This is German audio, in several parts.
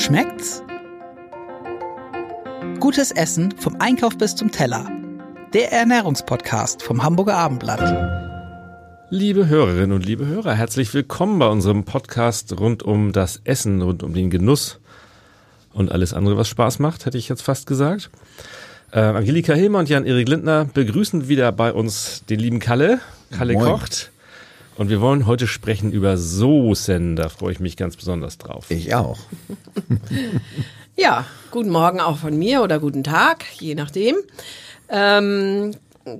Schmeckt's? Gutes Essen vom Einkauf bis zum Teller. Der Ernährungspodcast vom Hamburger Abendblatt. Liebe Hörerinnen und liebe Hörer, herzlich willkommen bei unserem Podcast rund um das Essen, rund um den Genuss und alles andere, was Spaß macht, hätte ich jetzt fast gesagt. Äh, Angelika Hilmer und Jan-Erik Lindner begrüßen wieder bei uns den lieben Kalle. Kalle Moin. kocht. Und wir wollen heute sprechen über Soßen. Da freue ich mich ganz besonders drauf. Ich auch. Ja, guten Morgen auch von mir oder guten Tag, je nachdem. Ähm,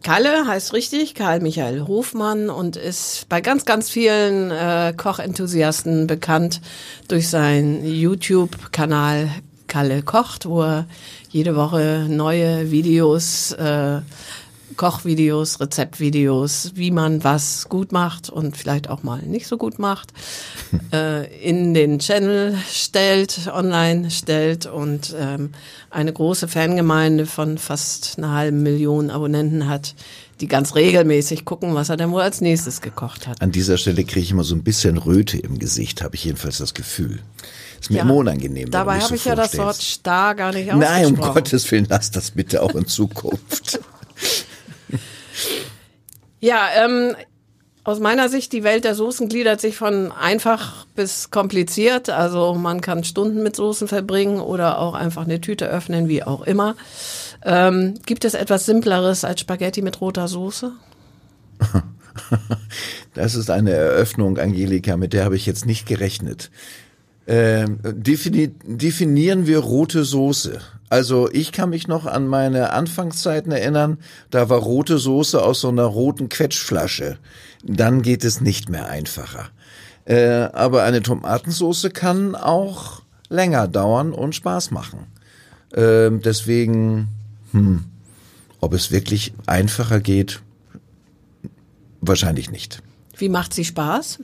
Kalle heißt richtig, Karl Michael Hofmann und ist bei ganz, ganz vielen äh, Kochenthusiasten bekannt durch seinen YouTube-Kanal Kalle kocht, wo er jede Woche neue Videos, äh, Kochvideos, Rezeptvideos, wie man was gut macht und vielleicht auch mal nicht so gut macht, äh, in den Channel stellt, online stellt und ähm, eine große Fangemeinde von fast einer halben Million Abonnenten hat, die ganz regelmäßig gucken, was er denn wohl als nächstes gekocht hat. An dieser Stelle kriege ich immer so ein bisschen Röte im Gesicht, habe ich jedenfalls das Gefühl. Ist mir Ja, immer unangenehm. Dabei habe ich so ja das Wort starr gar nicht Nein, um ausgesprochen. Gottes Willen, lass das bitte auch in Zukunft. Ja, ähm, aus meiner Sicht, die Welt der Soßen gliedert sich von einfach bis kompliziert. Also man kann Stunden mit Soßen verbringen oder auch einfach eine Tüte öffnen, wie auch immer. Ähm, gibt es etwas Simpleres als Spaghetti mit roter Soße? Das ist eine Eröffnung, Angelika, mit der habe ich jetzt nicht gerechnet. Ähm, defini definieren wir rote Soße. Also ich kann mich noch an meine Anfangszeiten erinnern, da war rote Soße aus so einer roten Quetschflasche. Dann geht es nicht mehr einfacher. Äh, aber eine Tomatensoße kann auch länger dauern und Spaß machen. Ähm, deswegen, hm, ob es wirklich einfacher geht, wahrscheinlich nicht. Wie macht sie Spaß?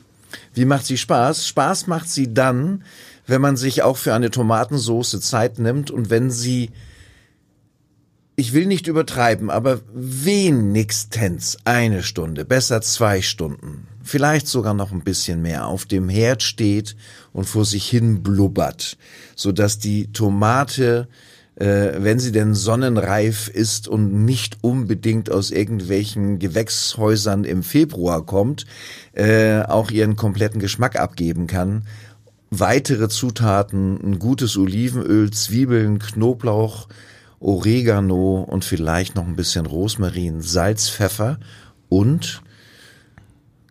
Wie macht sie Spaß? Spaß macht sie dann, wenn man sich auch für eine Tomatensoße Zeit nimmt und wenn sie, ich will nicht übertreiben, aber wenigstens eine Stunde, besser zwei Stunden, vielleicht sogar noch ein bisschen mehr auf dem Herd steht und vor sich hin blubbert, so dass die Tomate wenn sie denn sonnenreif ist und nicht unbedingt aus irgendwelchen Gewächshäusern im Februar kommt, äh, auch ihren kompletten Geschmack abgeben kann. Weitere Zutaten, ein gutes Olivenöl, Zwiebeln, Knoblauch, Oregano und vielleicht noch ein bisschen Rosmarin, Salz, Pfeffer und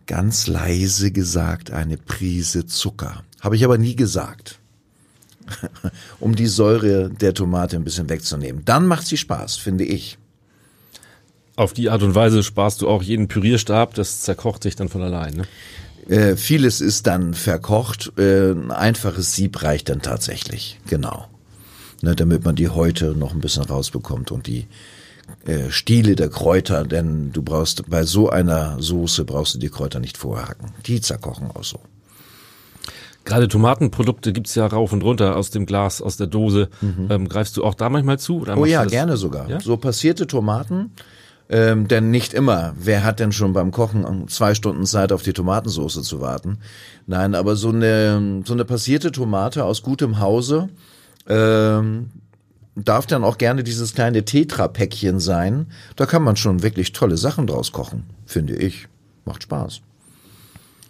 ganz leise gesagt eine Prise Zucker. Habe ich aber nie gesagt um die Säure der Tomate ein bisschen wegzunehmen. Dann macht sie Spaß, finde ich. Auf die Art und Weise sparst du auch jeden Pürierstab, das zerkocht sich dann von allein. Ne? Äh, vieles ist dann verkocht, äh, ein einfaches Sieb reicht dann tatsächlich, genau. Ne, damit man die Häute noch ein bisschen rausbekommt und die äh, Stiele der Kräuter, denn du brauchst bei so einer Soße brauchst du die Kräuter nicht vorher hacken. Die zerkochen auch so. Gerade Tomatenprodukte gibt's ja rauf und runter aus dem Glas, aus der Dose. Ähm, greifst du auch da manchmal zu? Oder Oh ja, gerne sogar. Ja? So passierte Tomaten, ähm, denn nicht immer. Wer hat denn schon beim Kochen zwei Stunden Zeit auf die Tomatensauce zu warten? Nein, aber so eine so eine passierte Tomate aus gutem Hause ähm, darf dann auch gerne dieses kleine Tetra-Päckchen sein. Da kann man schon wirklich tolle Sachen draus kochen, finde ich. Macht Spaß.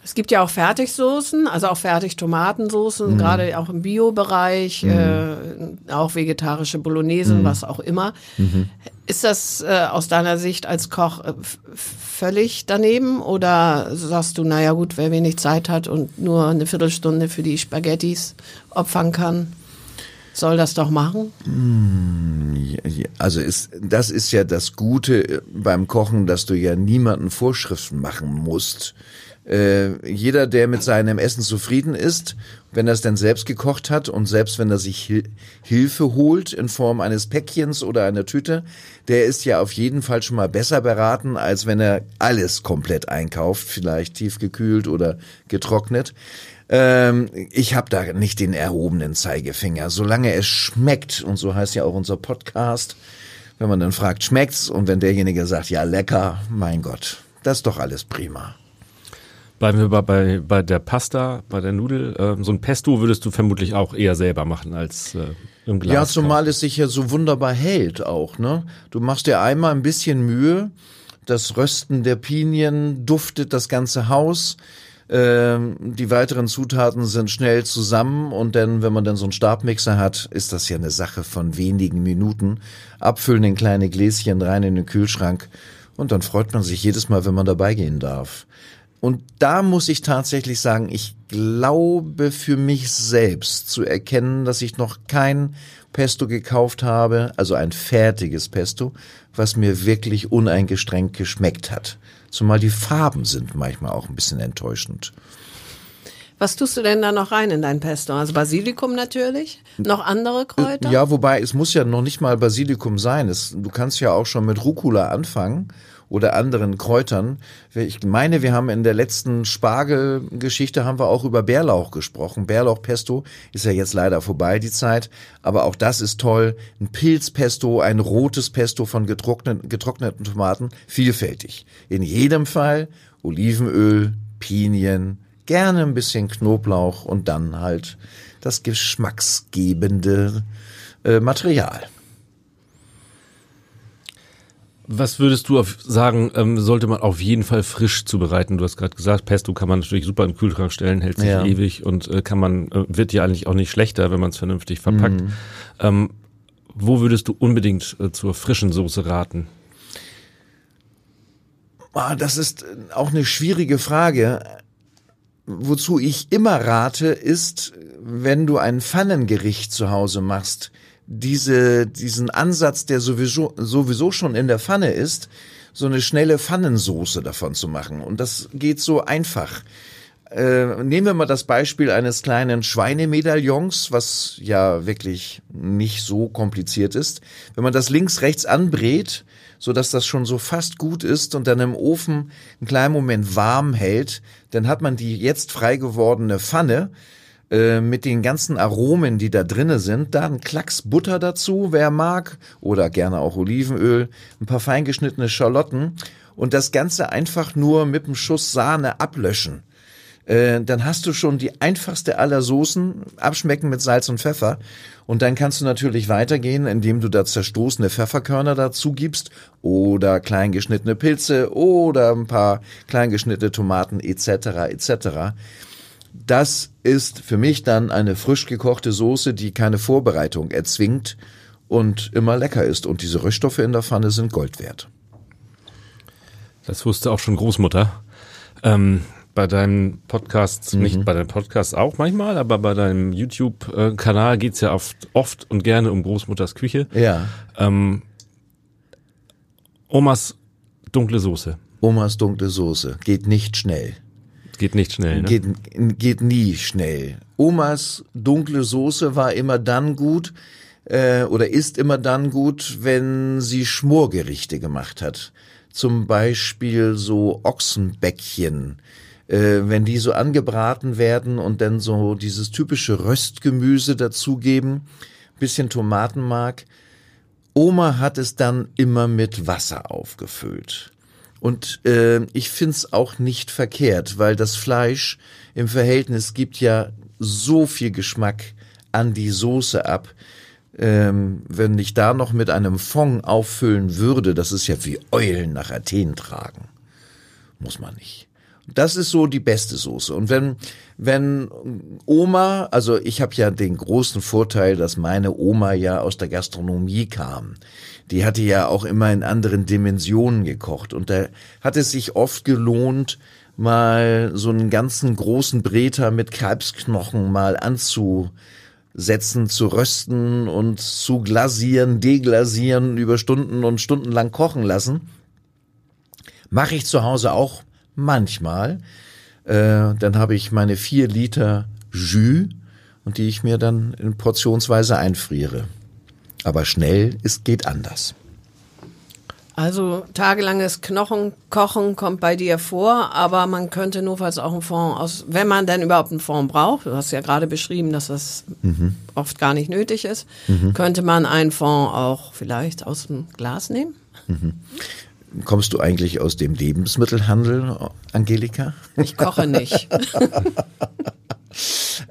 Es gibt ja auch Fertigsoßen, also auch Fertig-Tomatensoßen, Mhm. gerade auch im Bio-Bereich, äh, auch vegetarische Bolognesen, Mhm. was auch immer. Ist das äh, aus deiner Sicht als Koch äh, völlig daneben oder sagst du, naja gut, wer wenig Zeit hat und nur eine Viertelstunde für die Spaghettis opfern kann, soll das doch machen? Ja, Also ist, das ist ja das Gute äh, beim Kochen, dass du ja niemanden Vorschriften machen musst. Äh, jeder, der mit seinem Essen zufrieden ist, wenn er es denn selbst gekocht hat und selbst wenn er sich Hil Hilfe holt in Form eines Päckchens oder einer Tüte, der ist ja auf jeden Fall schon mal besser beraten, als wenn er alles komplett einkauft, vielleicht tiefgekühlt oder getrocknet. Ähm, ich habe da nicht den erhobenen Zeigefinger. Solange es schmeckt, und so heißt ja auch unser Podcast, wenn man dann fragt, schmeckt's? Und wenn derjenige sagt, ja, lecker, mein Gott, das ist doch alles prima. Bleiben wir bei, bei, bei der Pasta, bei der Nudel. Ähm, so ein Pesto würdest du vermutlich auch eher selber machen als äh, im Glas. Ja, zumal es sich ja so wunderbar hält auch, ne? Du machst dir einmal ein bisschen Mühe, das Rösten der Pinien duftet das ganze Haus. Ähm, die weiteren Zutaten sind schnell zusammen und dann, wenn man dann so einen Stabmixer hat, ist das ja eine Sache von wenigen Minuten. Abfüllen in kleine Gläschen rein in den Kühlschrank und dann freut man sich jedes Mal, wenn man dabei gehen darf. Und da muss ich tatsächlich sagen, ich glaube für mich selbst zu erkennen, dass ich noch kein Pesto gekauft habe, also ein fertiges Pesto, was mir wirklich uneingestrengt geschmeckt hat. Zumal die Farben sind manchmal auch ein bisschen enttäuschend. Was tust du denn da noch rein in dein Pesto? Also Basilikum natürlich, noch andere Kräuter? Ja, wobei es muss ja noch nicht mal Basilikum sein. Es, du kannst ja auch schon mit Rucola anfangen oder anderen Kräutern. Ich meine, wir haben in der letzten Spargelgeschichte haben wir auch über Bärlauch gesprochen. Bärlauchpesto ist ja jetzt leider vorbei, die Zeit. Aber auch das ist toll. Ein Pilzpesto, ein rotes Pesto von getrockneten, getrockneten Tomaten. Vielfältig. In jedem Fall Olivenöl, Pinien, gerne ein bisschen Knoblauch und dann halt das geschmacksgebende äh, Material. Was würdest du auf sagen, ähm, sollte man auf jeden Fall frisch zubereiten? Du hast gerade gesagt, Pesto kann man natürlich super im Kühlschrank stellen, hält sich Ja. ewig und äh, kann man, äh, wird ja eigentlich auch nicht schlechter, wenn man es vernünftig verpackt. Mhm. Ähm, wo würdest du unbedingt äh, zur frischen Soße raten? Ah, das ist äh, auch eine schwierige Frage. Wozu ich immer rate, ist, wenn du ein Pfannengericht zu Hause machst, diese, diesen Ansatz, der sowieso, sowieso schon in der Pfanne ist, so eine schnelle Pfannensoße davon zu machen. Und das geht so einfach. Äh, nehmen wir mal das Beispiel eines kleinen Schweinemedaillons, was ja wirklich nicht so kompliziert ist. Wenn man das links, rechts anbrät, so dass das schon so fast gut ist und dann im Ofen einen kleinen Moment warm hält, dann hat man die jetzt frei gewordene Pfanne äh, mit den ganzen Aromen, die da drinne sind, da ein Klacks Butter dazu, wer mag, oder gerne auch Olivenöl, ein paar feingeschnittene Schalotten und das Ganze einfach nur mit einem Schuss Sahne ablöschen. Äh, dann hast du schon die einfachste aller Soßen, abschmecken mit Salz und Pfeffer. Und dann kannst du natürlich weitergehen, indem du da zerstoßene Pfefferkörner dazu gibst oder klein geschnittene Pilze oder ein paar klein geschnittene Tomaten etc. etc. Das ist für mich dann eine frisch gekochte Soße, die keine Vorbereitung erzwingt und immer lecker ist. Und diese Röststoffe in der Pfanne sind Gold wert. Das wusste auch schon Großmutter. Ähm, bei deinen Podcasts, Mhm. nicht bei deinen Podcasts auch manchmal, aber bei deinem YouTube-Kanal geht's ja oft, oft und gerne um Großmutters Küche. Ja. Ähm, Omas dunkle Soße. Omas dunkle Soße geht nicht schnell. Geht nicht schnell, ne? Geht, geht nie schnell. Omas dunkle Soße war immer dann gut äh, oder ist immer dann gut, wenn sie Schmorgerichte gemacht hat. Zum Beispiel so Ochsenbäckchen. Äh, wenn die so angebraten werden und dann so dieses typische Röstgemüse dazugeben, bisschen Tomatenmark. Oma hat es dann immer mit Wasser aufgefüllt. Und äh, ich find's auch nicht verkehrt, weil das Fleisch im Verhältnis gibt ja so viel Geschmack an die Soße ab. Ähm, wenn ich da noch mit einem Fond auffüllen würde, das ist ja wie Eulen nach Athen tragen. Muss man nicht. Das ist so die beste Soße. Und wenn, wenn Oma, also ich habe ja den großen Vorteil, dass meine Oma ja aus der Gastronomie kam. Die hatte ja auch immer in anderen Dimensionen gekocht. Und da hat es sich oft gelohnt, mal so einen ganzen großen Breter mit Kalbsknochen mal anzusetzen, zu rösten und zu glasieren, deglasieren, über Stunden und Stunden lang kochen lassen. Mache ich zu Hause auch manchmal. Äh, dann habe ich meine vier Liter Jus und die ich mir dann in portionsweise einfriere. Aber schnell, es geht anders. Also tagelanges Knochenkochen kommt bei dir vor, aber man könnte notfalls auch einen Fond aus, wenn man denn überhaupt einen Fond braucht, du hast ja gerade beschrieben, dass das oft gar nicht nötig ist, könnte man einen Fond auch vielleicht aus dem Glas nehmen? Kommst du eigentlich aus dem Lebensmittelhandel, Angelika? Ich koche nicht.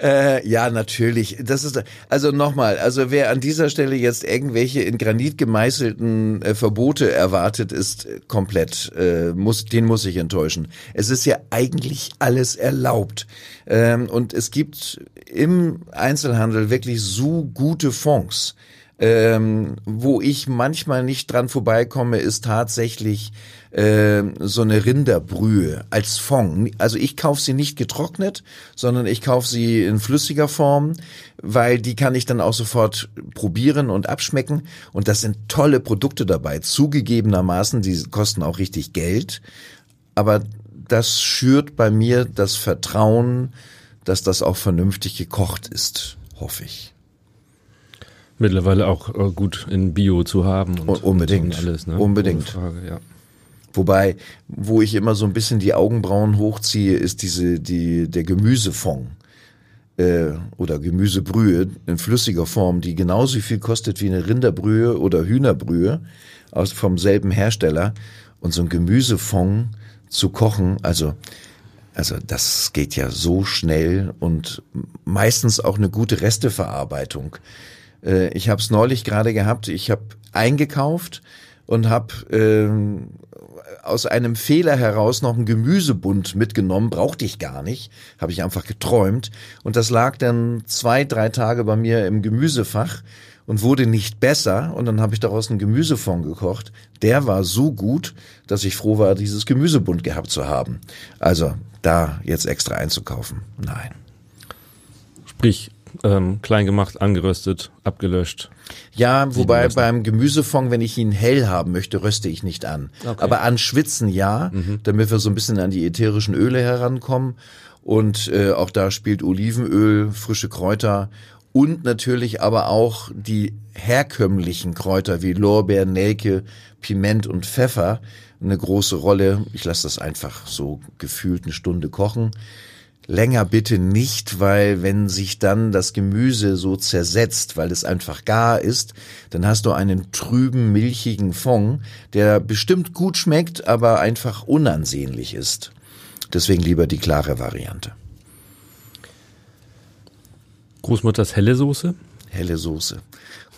Äh, ja, natürlich. Das ist also nochmal, also wer an dieser Stelle jetzt irgendwelche in Granit gemeißelten äh, Verbote erwartet, ist komplett äh, muss den muss ich enttäuschen. Es ist ja eigentlich alles erlaubt ähm, und es gibt im Einzelhandel wirklich so gute Fonds. Ähm, wo ich manchmal nicht dran vorbeikomme, ist tatsächlich äh, so eine Rinderbrühe als Fond. Also ich kaufe sie nicht getrocknet, sondern ich kaufe sie in flüssiger Form, weil die kann ich dann auch sofort probieren und abschmecken. Und das sind tolle Produkte dabei. Zugegebenermaßen, die kosten auch richtig Geld. Aber das schürt bei mir das Vertrauen, dass das auch vernünftig gekocht ist, hoffe ich. Mittlerweile auch äh, gut in Bio zu haben. Und, unbedingt. Und alles, ne? Unbedingt. Frage, ja. Wobei, wo ich immer so ein bisschen die Augenbrauen hochziehe, ist diese, die, der Gemüsefond äh, oder Gemüsebrühe in flüssiger Form, die genauso viel kostet wie eine Rinderbrühe oder Hühnerbrühe aus vom selben Hersteller. Und so ein Gemüsefond zu kochen, also also das geht ja so schnell und meistens auch eine gute Resteverarbeitung. Äh, ich habe es neulich gerade gehabt. Ich habe eingekauft und habe ähm, aus einem Fehler heraus noch einen Gemüsebund mitgenommen, brauchte ich gar nicht, habe ich einfach geträumt und das lag dann zwei, drei Tage bei mir im Gemüsefach und wurde nicht besser und dann habe ich daraus einen Gemüsefond gekocht. Der war so gut, dass ich froh war, dieses Gemüsebund gehabt zu haben. Also da jetzt extra einzukaufen, nein. Sprich, ähm, klein gemacht, angeröstet, abgelöscht. Ja, wobei beim Gemüsefond, wenn ich ihn hell haben möchte, röste ich nicht an. Okay. Aber an Schwitzen ja, mhm. damit wir so ein bisschen an die ätherischen Öle herankommen. Und äh, auch da spielt Olivenöl, frische Kräuter und natürlich aber auch die herkömmlichen Kräuter wie Lorbeer, Nelke, Piment und Pfeffer eine große Rolle. Ich lasse das einfach so gefühlt eine Stunde kochen. Länger bitte nicht, weil wenn sich dann das Gemüse so zersetzt, weil es einfach gar ist, dann hast du einen trüben, milchigen Fond, der bestimmt gut schmeckt, aber einfach unansehnlich ist. Deswegen lieber die klare Variante. Großmutters helle Soße? Helle Soße.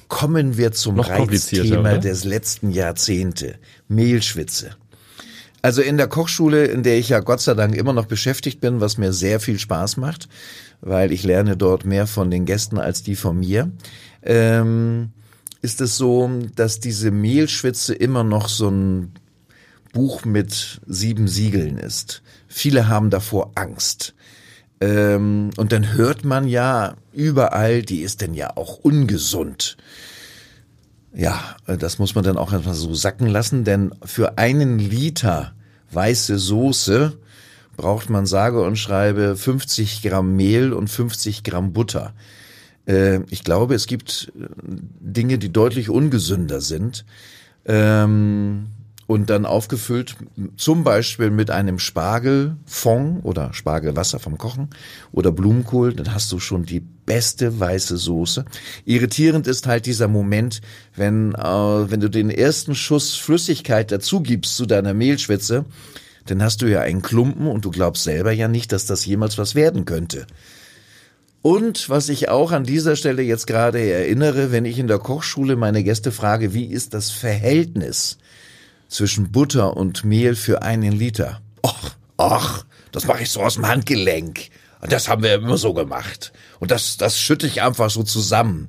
Kommen wir zum Reizthema des letzten Jahrzehnte. Mehlschwitze. Also in der Kochschule, in der ich ja Gott sei Dank immer noch beschäftigt bin, was mir sehr viel Spaß macht, weil ich lerne dort mehr von den Gästen als die von mir, ähm, ist es so, dass diese Mehlschwitze immer noch so ein Buch mit sieben Siegeln ist. Viele haben davor Angst. Ähm, und dann hört man ja überall, die ist denn ja auch ungesund. Ja, das muss man dann auch einfach so sacken lassen, denn für einen Liter weiße Soße braucht man sage und schreibe 50 Gramm Mehl und 50 Gramm Butter. Äh, ich glaube, es gibt äh, Dinge, die deutlich ungesünder sind. Ähm, und dann aufgefüllt zum Beispiel mit einem Spargelfond oder Spargelwasser vom Kochen oder Blumenkohl, dann hast du schon die beste weiße Soße. Irritierend ist halt dieser Moment, wenn, äh, wenn du den ersten Schuss Flüssigkeit dazu gibst zu deiner Mehlschwitze, dann hast du ja einen Klumpen und du glaubst selber ja nicht, dass das jemals was werden könnte. Und was ich auch an dieser Stelle jetzt gerade erinnere, wenn ich in der Kochschule meine Gäste frage, wie ist das Verhältnis zwischen Butter und Mehl für einen Liter. Och, ach, das mache ich so aus dem Handgelenk. Und das haben wir immer so gemacht. Und das, das schütte ich einfach so zusammen.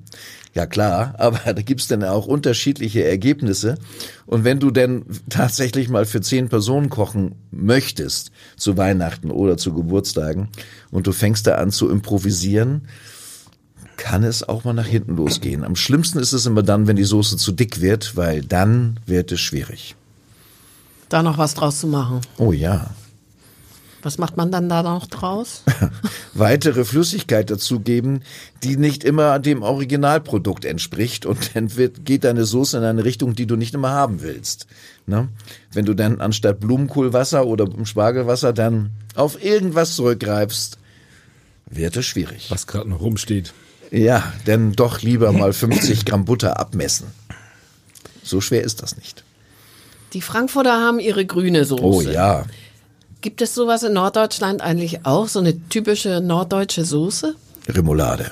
Ja klar, aber da gibt's dann auch unterschiedliche Ergebnisse. Und wenn du denn tatsächlich mal für zehn Personen kochen möchtest, zu Weihnachten oder zu Geburtstagen, und du fängst da an zu improvisieren, kann es auch mal nach hinten losgehen. Am schlimmsten ist es immer dann, wenn die Soße zu dick wird, weil dann wird es schwierig da noch was draus zu machen. Oh ja. Was macht man dann da noch draus? Weitere Flüssigkeit dazugeben, die nicht immer dem Originalprodukt entspricht und dann wird, geht deine Soße in eine Richtung, die du nicht immer haben willst. Ne? Wenn du dann anstatt Blumenkohlwasser oder Spargelwasser dann auf irgendwas zurückgreifst, wird es schwierig. Was gerade noch rumsteht. Ja, denn doch lieber mal 50 Gramm Butter abmessen. So schwer ist das nicht. Die Frankfurter haben ihre grüne Soße. Oh ja. Gibt es sowas in Norddeutschland eigentlich auch? So eine typische norddeutsche Soße? Remoulade.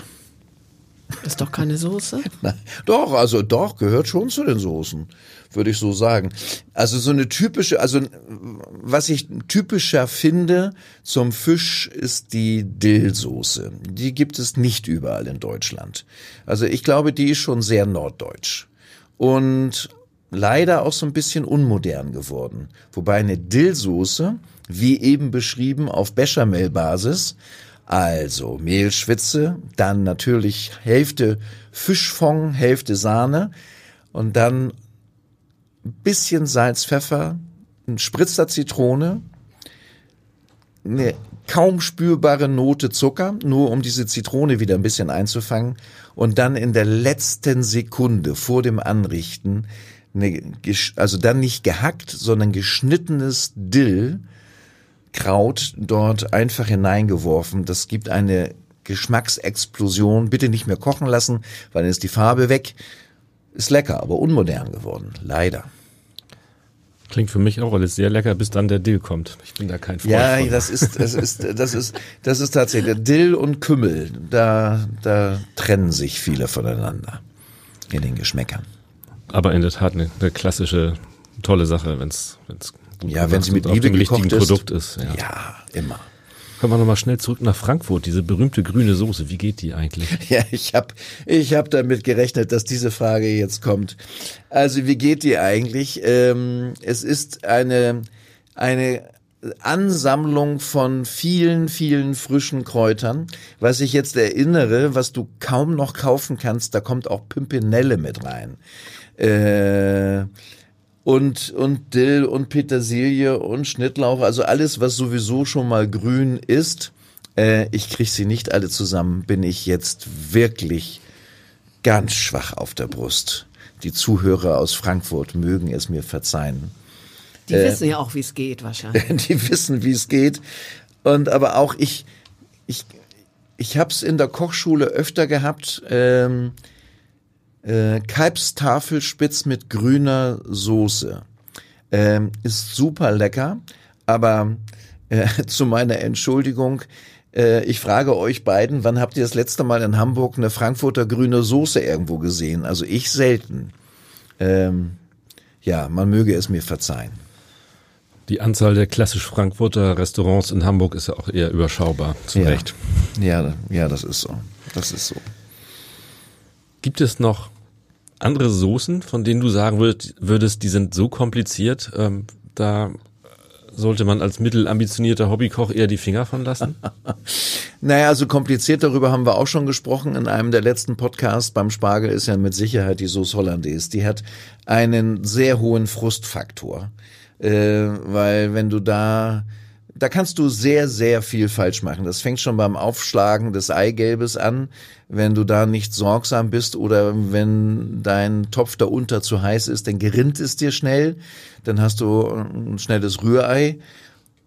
Ist doch keine Soße. Doch, also doch, gehört schon zu den Soßen, würde ich so sagen. Also so eine typische, also was ich typischer finde zum Fisch ist die Dillsoße. Die gibt es nicht überall in Deutschland. Also ich glaube, die ist schon sehr norddeutsch. Und leider auch so ein bisschen unmodern geworden. Wobei eine Dillsoße, wie eben beschrieben, auf Bechamel-Basis, also Mehlschwitze, dann natürlich Hälfte Fischfond, Hälfte Sahne und dann ein bisschen Salz, Pfeffer, ein Spritzer Zitrone, eine kaum spürbare Note Zucker, nur um diese Zitrone wieder ein bisschen einzufangen und dann in der letzten Sekunde vor dem Anrichten, eine, also dann nicht gehackt, sondern geschnittenes Dill, Kraut dort einfach hineingeworfen. Das gibt eine Geschmacksexplosion. Bitte nicht mehr kochen lassen, weil dann ist die Farbe weg. Ist lecker, aber unmodern geworden. Leider. Klingt für mich auch alles sehr lecker, bis dann der Dill kommt. Ich bin da kein Freund Ja, von. das ist, das ist, das ist, das ist tatsächlich Dill und Kümmel. Da, da trennen sich viele voneinander in den Geschmäckern. Aber in der Tat eine, eine klassische, tolle Sache, wenn es gut Ja, wenn sie mit Liebe dem richtigen ist. Produkt ist. Ja. Ja, immer. Kommen wir nochmal schnell zurück nach Frankfurt. Diese berühmte grüne Soße, wie geht die eigentlich? Ja, ich habe ich hab damit gerechnet, dass diese Frage jetzt kommt. Also wie geht die eigentlich? Ähm, es ist eine, eine Ansammlung von vielen, vielen frischen Kräutern. Was ich jetzt erinnere, was du kaum noch kaufen kannst, da kommt auch Pimpinelle mit rein. Äh, und, und Dill und Petersilie und Schnittlauch, also alles, was sowieso schon mal grün ist. Äh, ich krieg sie nicht alle zusammen, bin ich jetzt wirklich ganz schwach auf der Brust. Die Zuhörer aus Frankfurt mögen es mir verzeihen. Die wissen ja auch, wie es geht wahrscheinlich. Die wissen, wie es geht. Und aber auch ich, ich, ich habe es in der Kochschule öfter gehabt. Ähm, äh, Kalbstafelspitz mit grüner Soße. Ähm, ist super lecker, aber äh, zu meiner Entschuldigung, äh, ich frage euch beiden, wann habt ihr das letzte Mal in Hamburg eine Frankfurter grüne Soße irgendwo gesehen? Also ich selten. Ähm, ja, man möge es mir verzeihen. Die Anzahl der klassisch Frankfurter Restaurants in Hamburg ist ja auch eher überschaubar, zu Ja. Recht. Ja, ja, das ist so. Das ist so. Gibt es noch andere Soßen, von denen du sagen würd, würdest, die sind so kompliziert, ähm, da sollte man als mittelambitionierter Hobbykoch eher die Finger von lassen? Naja, also kompliziert darüber haben wir auch schon gesprochen in einem der letzten Podcasts. Beim Spargel ist ja mit Sicherheit die Sauce Hollandaise. Die hat einen sehr hohen Frustfaktor, äh, weil wenn du da da kannst du sehr, sehr viel falsch machen. Das fängt schon beim Aufschlagen des Eigelbes an, wenn du da nicht sorgsam bist oder wenn dein Topf darunter zu heiß ist, dann gerinnt es dir schnell, dann hast du ein schnelles Rührei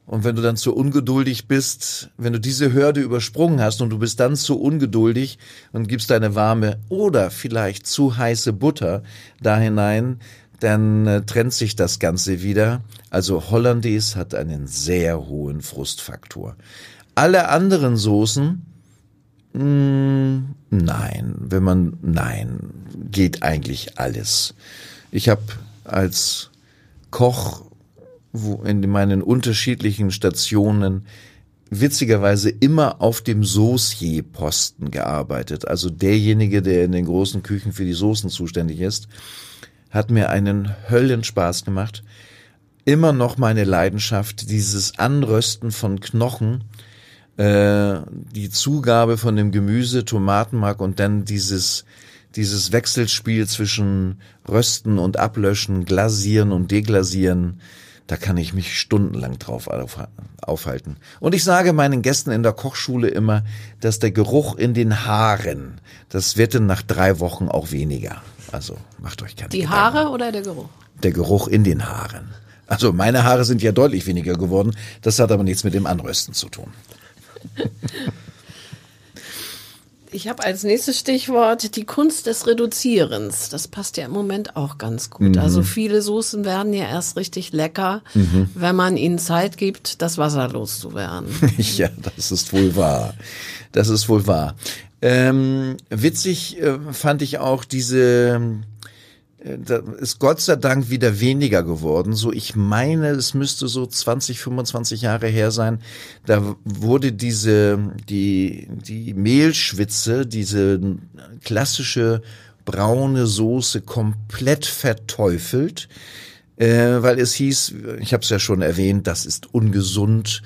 und wenn du dann zu ungeduldig bist, wenn du diese Hürde übersprungen hast und du bist dann zu ungeduldig und gibst deine warme oder vielleicht zu heiße Butter da hinein, dann äh, trennt sich das Ganze wieder. Also Hollandaise hat einen sehr hohen Frustfaktor. Alle anderen Soßen, mh, nein, wenn man, nein, geht eigentlich alles. Ich habe als Koch wo in meinen unterschiedlichen Stationen witzigerweise immer auf dem Saucier-Posten gearbeitet. Also derjenige, der in den großen Küchen für die Soßen zuständig ist, hat mir einen Höllenspaß gemacht. Immer noch meine Leidenschaft, dieses Anrösten von Knochen, äh, die Zugabe von dem Gemüse, Tomatenmark und dann dieses dieses Wechselspiel zwischen Rösten und Ablöschen, Glasieren und Deglasieren, da kann ich mich stundenlang drauf auf, aufhalten. Und ich sage meinen Gästen in der Kochschule immer, dass der Geruch in den Haaren, das wird dann nach drei Wochen auch weniger. Also macht euch keine Die Gedanken. Haare oder der Geruch? Der Geruch in den Haaren. Also meine Haare sind ja deutlich weniger geworden. Das hat aber nichts mit dem Anrösten zu tun. Ich habe als nächstes Stichwort die Kunst des Reduzierens. Das passt ja im Moment auch ganz gut. Mhm. Also viele Soßen werden ja erst richtig lecker, Mhm. wenn man ihnen Zeit gibt, das Wasser loszuwerden. Ja, das ist wohl wahr. Das ist wohl wahr. Ähm, witzig äh, fand ich auch diese, äh, da ist Gott sei Dank wieder weniger geworden. So, ich meine, es müsste so 20, 25 Jahre her sein. Da wurde diese, die, die Mehlschwitze, diese klassische braune Soße komplett verteufelt äh, weil es hieß, ich habe es ja schon erwähnt, das ist ungesund,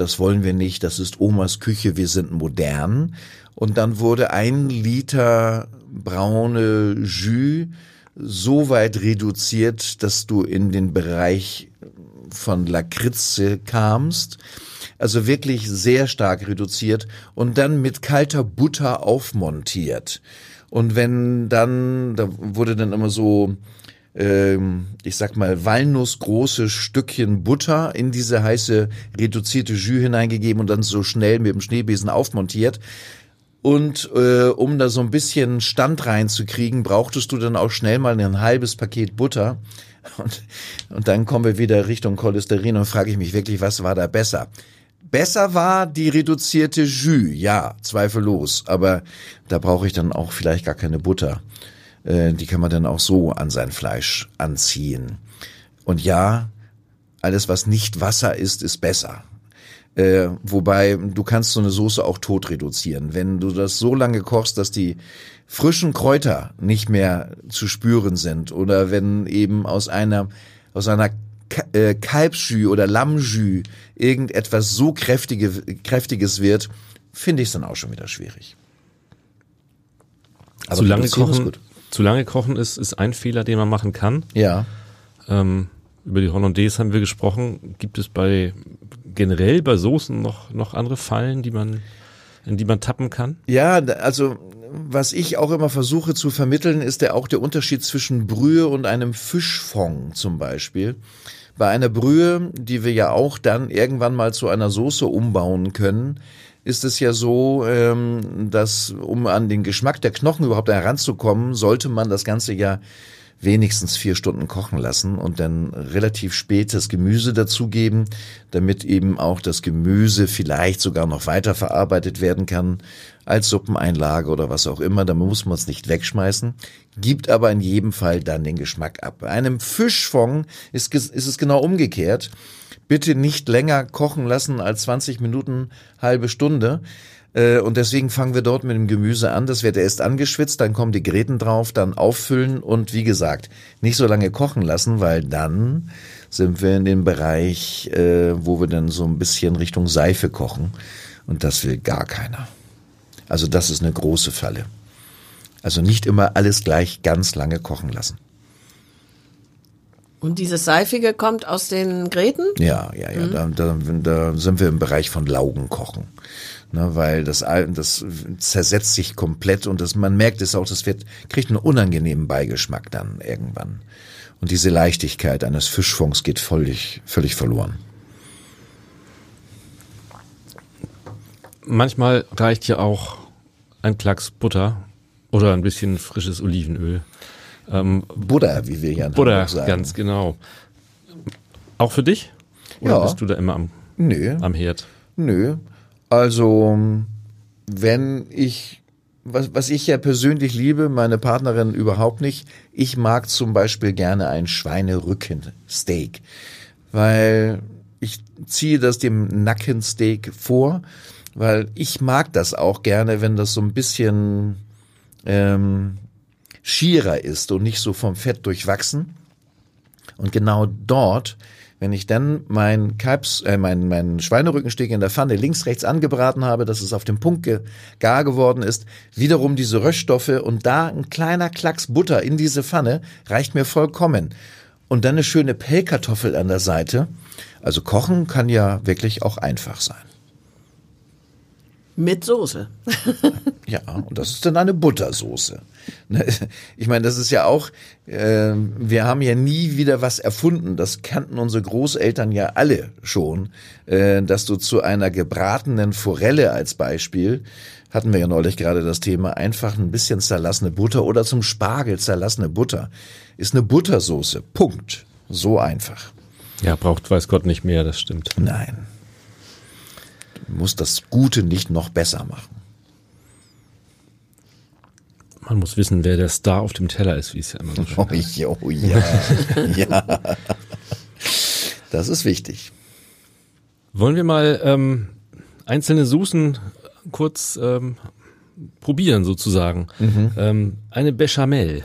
das wollen wir nicht, das ist Omas Küche, wir sind modern. Und dann wurde ein Liter braune Jus so weit reduziert, dass du in den Bereich von Lakritze kamst. Also wirklich sehr stark reduziert und dann mit kalter Butter aufmontiert. Und wenn dann, da wurde dann immer so, ähm, ich sag mal, walnussgroße Stückchen Butter in diese heiße reduzierte Jus hineingegeben und dann so schnell mit dem Schneebesen aufmontiert. Und äh, um da so ein bisschen Stand reinzukriegen, brauchtest du dann auch schnell mal ein halbes Paket Butter. Und, und dann kommen wir wieder Richtung Cholesterin und frage ich mich wirklich, was war da besser? Besser war die reduzierte Jus, ja, zweifellos. Aber da brauche ich dann auch vielleicht gar keine Butter. Äh, die kann man dann auch so an sein Fleisch anziehen. Und ja, alles, was nicht Wasser ist, ist besser. Äh, wobei du kannst so eine Soße auch tot reduzieren. Wenn du das so lange kochst, dass die frischen Kräuter nicht mehr zu spüren sind oder wenn eben aus einer aus einer äh, oder Lammjus irgendetwas so kräftige, kräftiges wird, finde ich es dann auch schon wieder schwierig. Aber zu lange reduzieren ist kochen, gut. Zu lange kochen ist, ist ein Fehler, den man machen kann. Ja. Ähm, über die Hollandaise haben wir gesprochen. Gibt es bei generell bei Soßen noch noch andere Fallen, die man in die man tappen kann? Ja, also was ich auch immer versuche zu vermitteln, ist der auch der Unterschied zwischen Brühe und einem Fischfond zum Beispiel. Bei einer Brühe, die wir ja auch dann irgendwann mal zu einer Soße umbauen können, ist es ja so, ähm, dass um an den Geschmack der Knochen überhaupt heranzukommen, sollte man das Ganze ja wenigstens vier Stunden kochen lassen und dann relativ spät das Gemüse dazugeben, damit eben auch das Gemüse vielleicht sogar noch weiter verarbeitet werden kann als Suppeneinlage oder was auch immer. Da muss man es nicht wegschmeißen, gibt aber in jedem Fall dann den Geschmack ab. Bei einem Fischfond ist, ist es genau umgekehrt. Bitte nicht länger kochen lassen als 20 Minuten, halbe Stunde. Äh, Und deswegen fangen wir dort mit dem Gemüse an. Das wird erst angeschwitzt, dann kommen die Gräten drauf, dann auffüllen und wie gesagt, nicht so lange kochen lassen, weil dann sind wir in dem Bereich, äh, wo wir dann so ein bisschen Richtung Seife kochen. Und das will gar keiner. Also das ist eine große Falle. Also nicht immer alles gleich ganz lange kochen lassen. Und dieses Seifige kommt aus den Gräten? Ja, ja, ja. Da, da, da sind wir im Bereich von Laugenkochen. Ne, weil das, das zersetzt sich komplett und das, man merkt es auch, das wird, kriegt einen unangenehmen Beigeschmack dann irgendwann. Und diese Leichtigkeit eines Fischfonds geht völlig, völlig verloren. Manchmal reicht ja auch ein Klacks Butter oder ein bisschen frisches Olivenöl. Ähm, Butter, wie wir hier in Butter, Hamburg sagen. ganz genau. Auch für dich? Oder Ja. bist du da immer am, Nö, am Herd? nö. Also, wenn ich, was, was ich ja persönlich liebe, meine Partnerin überhaupt nicht, ich mag zum Beispiel gerne ein Schweinerückensteak, weil ich ziehe das dem Nackensteak vor, weil ich mag das auch gerne, wenn das so ein bisschen ähm, schierer ist und nicht so vom Fett durchwachsen. Und genau dort, wenn ich dann mein Kalbs, äh, mein, mein Schweinerückensteak in der Pfanne links, rechts angebraten habe, dass es auf dem Punkt ge gar geworden ist, wiederum diese Röststoffe und da ein kleiner Klacks Butter in diese Pfanne reicht mir vollkommen. Und dann eine schöne Pellkartoffel an der Seite. Also kochen kann ja wirklich auch einfach sein. Mit Soße. Ja, und das ist dann eine Buttersoße. Ne, Ich meine, das ist ja auch, äh, wir haben ja nie wieder was erfunden. Das kannten unsere Großeltern ja alle schon, äh, dass du zu einer gebratenen Forelle als Beispiel hatten wir ja neulich gerade das Thema, einfach ein bisschen zerlassene Butter oder zum Spargel zerlassene Butter. Ist eine Buttersoße. Punkt. So einfach. Ja, braucht weiß Gott nicht mehr, das stimmt. Nein. Du musst das Gute nicht noch besser machen. Man muss wissen, wer der Star auf dem Teller ist, wie es ja immer so schön Oh, ja, oh ja. ja. Das ist wichtig. Wollen wir mal ähm, einzelne Soßen kurz ähm, probieren sozusagen? Ähm, eine Bechamel.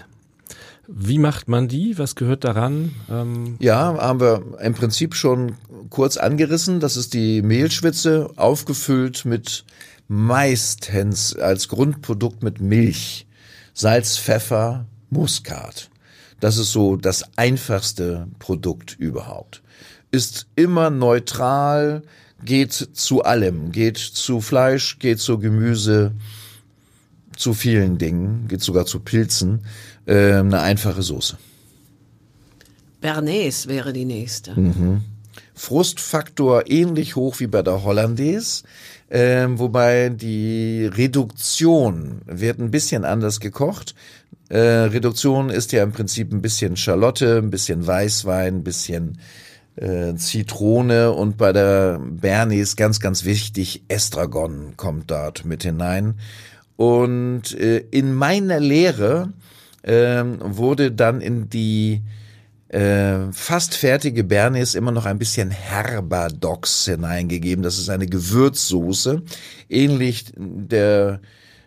Wie macht man die? Was gehört daran? Ähm, Ja, haben wir im Prinzip schon kurz angerissen. Das ist die Mehlschwitze, aufgefüllt mit meistens als Grundprodukt mit Milch, Salz, Pfeffer, Muskat. Das ist so das einfachste Produkt überhaupt. Ist immer neutral, geht zu allem, geht zu Fleisch, geht zu Gemüse, zu vielen Dingen, geht sogar zu Pilzen. Ähm, eine einfache Soße. Bernays wäre die nächste. Frustfaktor ähnlich hoch wie bei der Hollandaise, ähm, wobei die Reduktion wird ein bisschen anders gekocht. Äh, Reduktion ist ja im Prinzip ein bisschen Schalotte, ein bisschen Weißwein, ein bisschen äh, Zitrone und bei der Bernays ganz, ganz wichtig, Estragon kommt dort mit hinein. Und äh, in meiner Lehre ähm, wurde dann in die äh, fast fertige Bernays immer noch ein bisschen Herbadox hineingegeben. Das ist eine Gewürzsoße, ähnlich der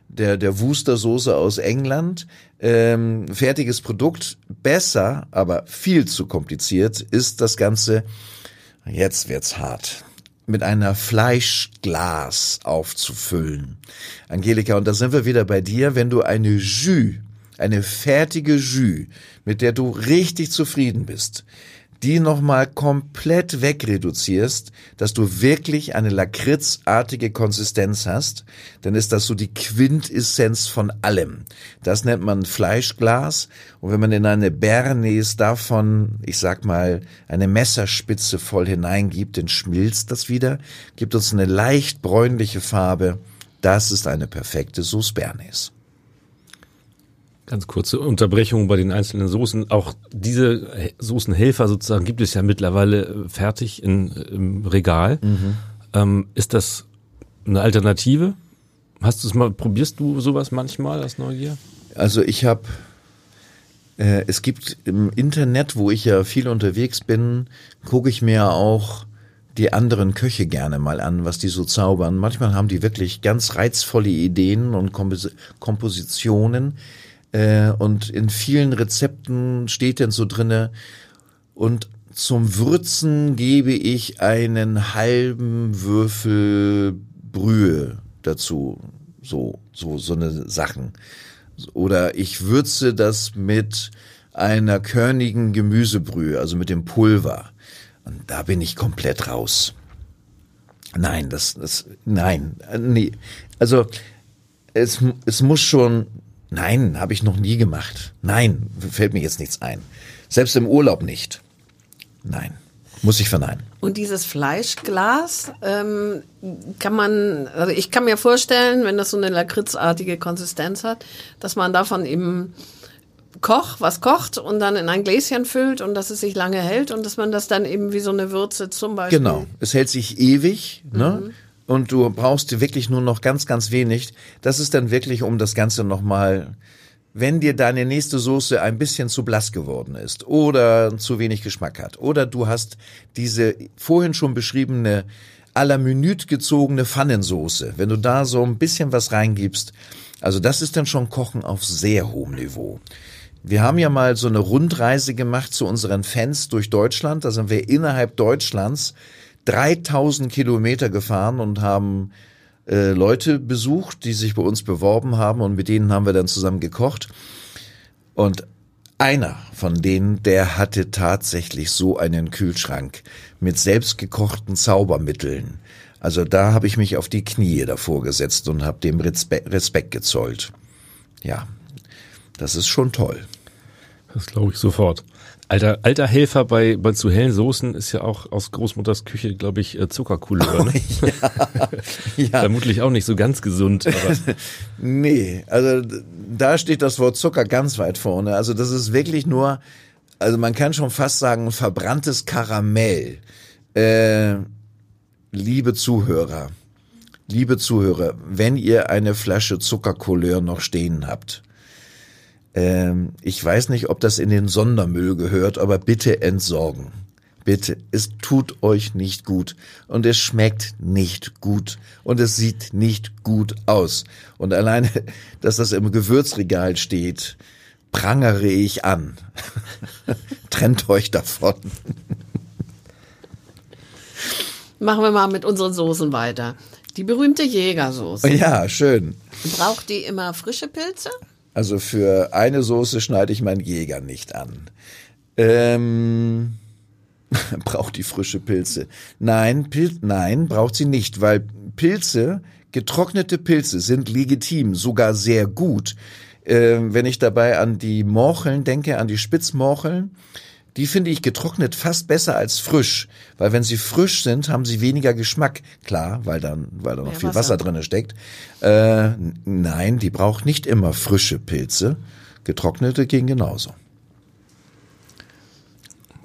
der der Worcestersoße aus England. Ähm, fertiges Produkt, besser, aber viel zu kompliziert ist das Ganze. Jetzt wird's hart mit einer Fleischglas aufzufüllen. Angelika, und da sind wir wieder bei dir, wenn du eine Jus, eine fertige Jus, mit der du richtig zufrieden bist, die nochmal komplett wegreduzierst, dass du wirklich eine lakritzartige Konsistenz hast, dann ist das so die Quintessenz von allem. Das nennt man Fleischglas und wenn man in eine Bernays davon, ich sag mal, eine Messerspitze voll hineingibt, dann schmilzt das wieder, gibt uns eine leicht bräunliche Farbe. Das ist eine perfekte Sauce Bernays. Ganz kurze Unterbrechung bei den einzelnen Soßen. Auch diese Soßenhelfer sozusagen gibt es ja mittlerweile äh, fertig in, im Regal. Ähm, ist das eine Alternative? Hast du es mal, probierst du sowas manchmal aus Neugier? Also ich habe, äh, es gibt im Internet, wo ich ja viel unterwegs bin, gucke ich mir auch die anderen Köche gerne mal an, was die so zaubern. Manchmal haben die wirklich ganz reizvolle Ideen und Kompos Kompositionen. Äh, und in vielen Rezepten steht dann so drinne, und zum Würzen gebe ich einen halben Würfel Brühe dazu. So, so, so eine Sachen. Oder ich würze das mit einer körnigen Gemüsebrühe, also mit dem Pulver. Und da bin ich komplett raus. Nein, das, das, nein, äh, nee. Also, es, es muss schon, nein, habe ich noch nie gemacht. Nein, fällt mir jetzt nichts ein. Selbst im Urlaub nicht. Nein, muss ich verneinen. Und dieses Fleischglas ähm, kann man, also ich kann mir vorstellen, wenn das so eine lakritzartige Konsistenz hat, dass man davon eben Koch, was kocht und dann in ein Gläschen füllt und dass es sich lange hält und dass man das dann eben wie so eine Würze zum Beispiel. Genau, es hält sich ewig, ne? Und du brauchst wirklich nur noch ganz, ganz wenig. Das ist dann wirklich, um das Ganze nochmal, wenn dir deine nächste Soße ein bisschen zu blass geworden ist oder zu wenig Geschmack hat oder du hast diese vorhin schon beschriebene à la Minute gezogene Pfannensoße, wenn du da so ein bisschen was reingibst, also das ist dann schon Kochen auf sehr hohem Niveau. Wir haben ja mal so eine Rundreise gemacht zu unseren Fans durch Deutschland. Da sind wir innerhalb Deutschlands 3000 Kilometer gefahren und haben äh, Leute besucht, die sich bei uns beworben haben und mit denen haben wir dann zusammen gekocht. Und einer von denen, der hatte tatsächlich so einen Kühlschrank mit selbstgekochten Zaubermitteln. Also da habe ich mich auf die Knie davor gesetzt und habe dem Respe Respekt gezollt. Ja, das ist schon toll. Das glaube ich sofort. Alter, alter Helfer bei, bei zu hellen Soßen ist ja auch aus Großmutters Küche, glaube ich, Zuckercouleur. Ne? ja. Vermutlich auch nicht so ganz gesund. Aber Nee, also da steht das Wort Zucker ganz weit vorne. Also das ist wirklich nur, also man kann schon fast sagen, verbranntes Karamell. Äh, liebe Zuhörer, liebe Zuhörer, wenn ihr eine Flasche Zuckercouleur noch stehen habt, ähm, ich weiß nicht, ob das in den Sondermüll gehört, aber bitte entsorgen. Bitte, es tut euch nicht gut und es schmeckt nicht gut und es sieht nicht gut aus. Und alleine, dass das im Gewürzregal steht, prangere ich an. Trennt euch davon. Machen wir mal mit unseren Soßen weiter. Die berühmte Jägersoße. Ja, schön. Braucht die immer frische Pilze? Also für eine Soße schneide ich meinen Jäger nicht an. Ähm, braucht die frische Pilze? Nein, Pil nein, braucht sie nicht, weil Pilze, getrocknete Pilze sind legitim, sogar sehr gut. Ähm, wenn ich dabei an die Morcheln denke, an die Spitzmorcheln, die finde ich getrocknet fast besser als frisch, weil wenn sie frisch sind, haben sie weniger Geschmack. Klar, weil dann, weil da noch Mehr viel Wasser. Wasser drinne steckt. Äh, nein, die braucht nicht immer frische Pilze. Getrocknete gehen genauso.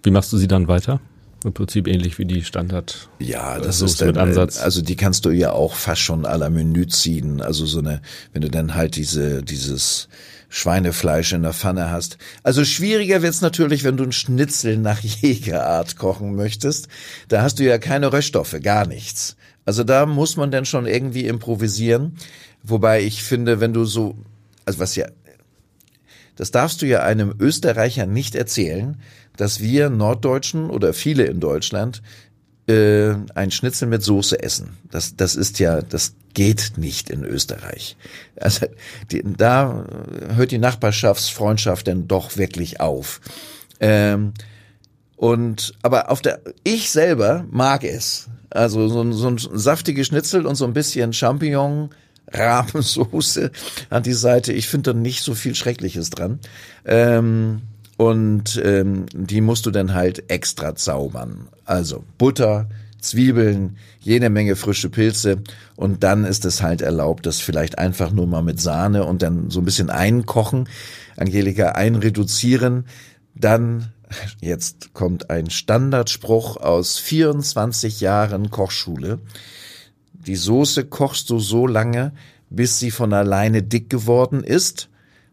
wie machst du sie dann weiter? Im Prinzip ähnlich wie die Standard. Ja, das Soße ist dann, mit Ansatz. Also die kannst du ja auch fast schon à la Menü ziehen. Also so eine, wenn du dann halt diese, dieses Schweinefleisch in der Pfanne hast. Also schwieriger wird's natürlich, wenn du ein Schnitzel nach Jägerart kochen möchtest. Da hast du ja keine Röststoffe, gar nichts. Also da muss man dann schon irgendwie improvisieren. Wobei ich finde, wenn du so, also was ja das darfst du ja einem Österreicher nicht erzählen, dass wir Norddeutschen oder viele in Deutschland äh, ein Schnitzel mit Soße essen. Das, das ist ja, das geht nicht in Österreich. Also die, da hört die Nachbarschaftsfreundschaft dann doch wirklich auf. Ähm, und aber auf der ich selber mag es. Also so, ein- so ein saftiges Schnitzel und so ein bisschen Champignon, Rahmensoße an die Seite. Ich finde da nicht so viel Schreckliches dran. Ähm, und ähm, die musst du dann halt extra zaubern. Also Butter, Zwiebeln, jede Menge frische Pilze und dann ist es halt erlaubt, das vielleicht einfach nur mal mit Sahne und dann so ein bisschen einkochen, Angelika einreduzieren, dann jetzt kommt ein Standardspruch aus 24 Jahren Kochschule. Die Soße kochst du so lange, bis sie von alleine dick geworden ist.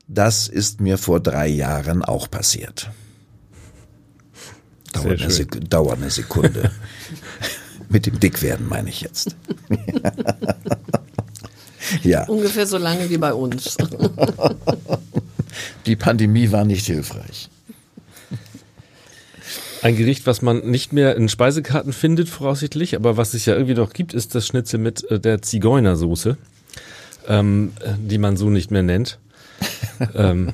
Das ist mir vor drei Jahren auch passiert. Dauert, eine. Sek dauert eine Sekunde. Mit dem Dickwerden meine ich jetzt. ja, Ungefähr so lange wie bei uns. die Pandemie war nicht hilfreich. Ein Gericht, was man nicht mehr in Speisekarten findet, voraussichtlich, aber was es ja irgendwie noch gibt, ist das Schnitzel mit äh, der Zigeunersoße, ähm, äh, die man so nicht mehr nennt. ähm,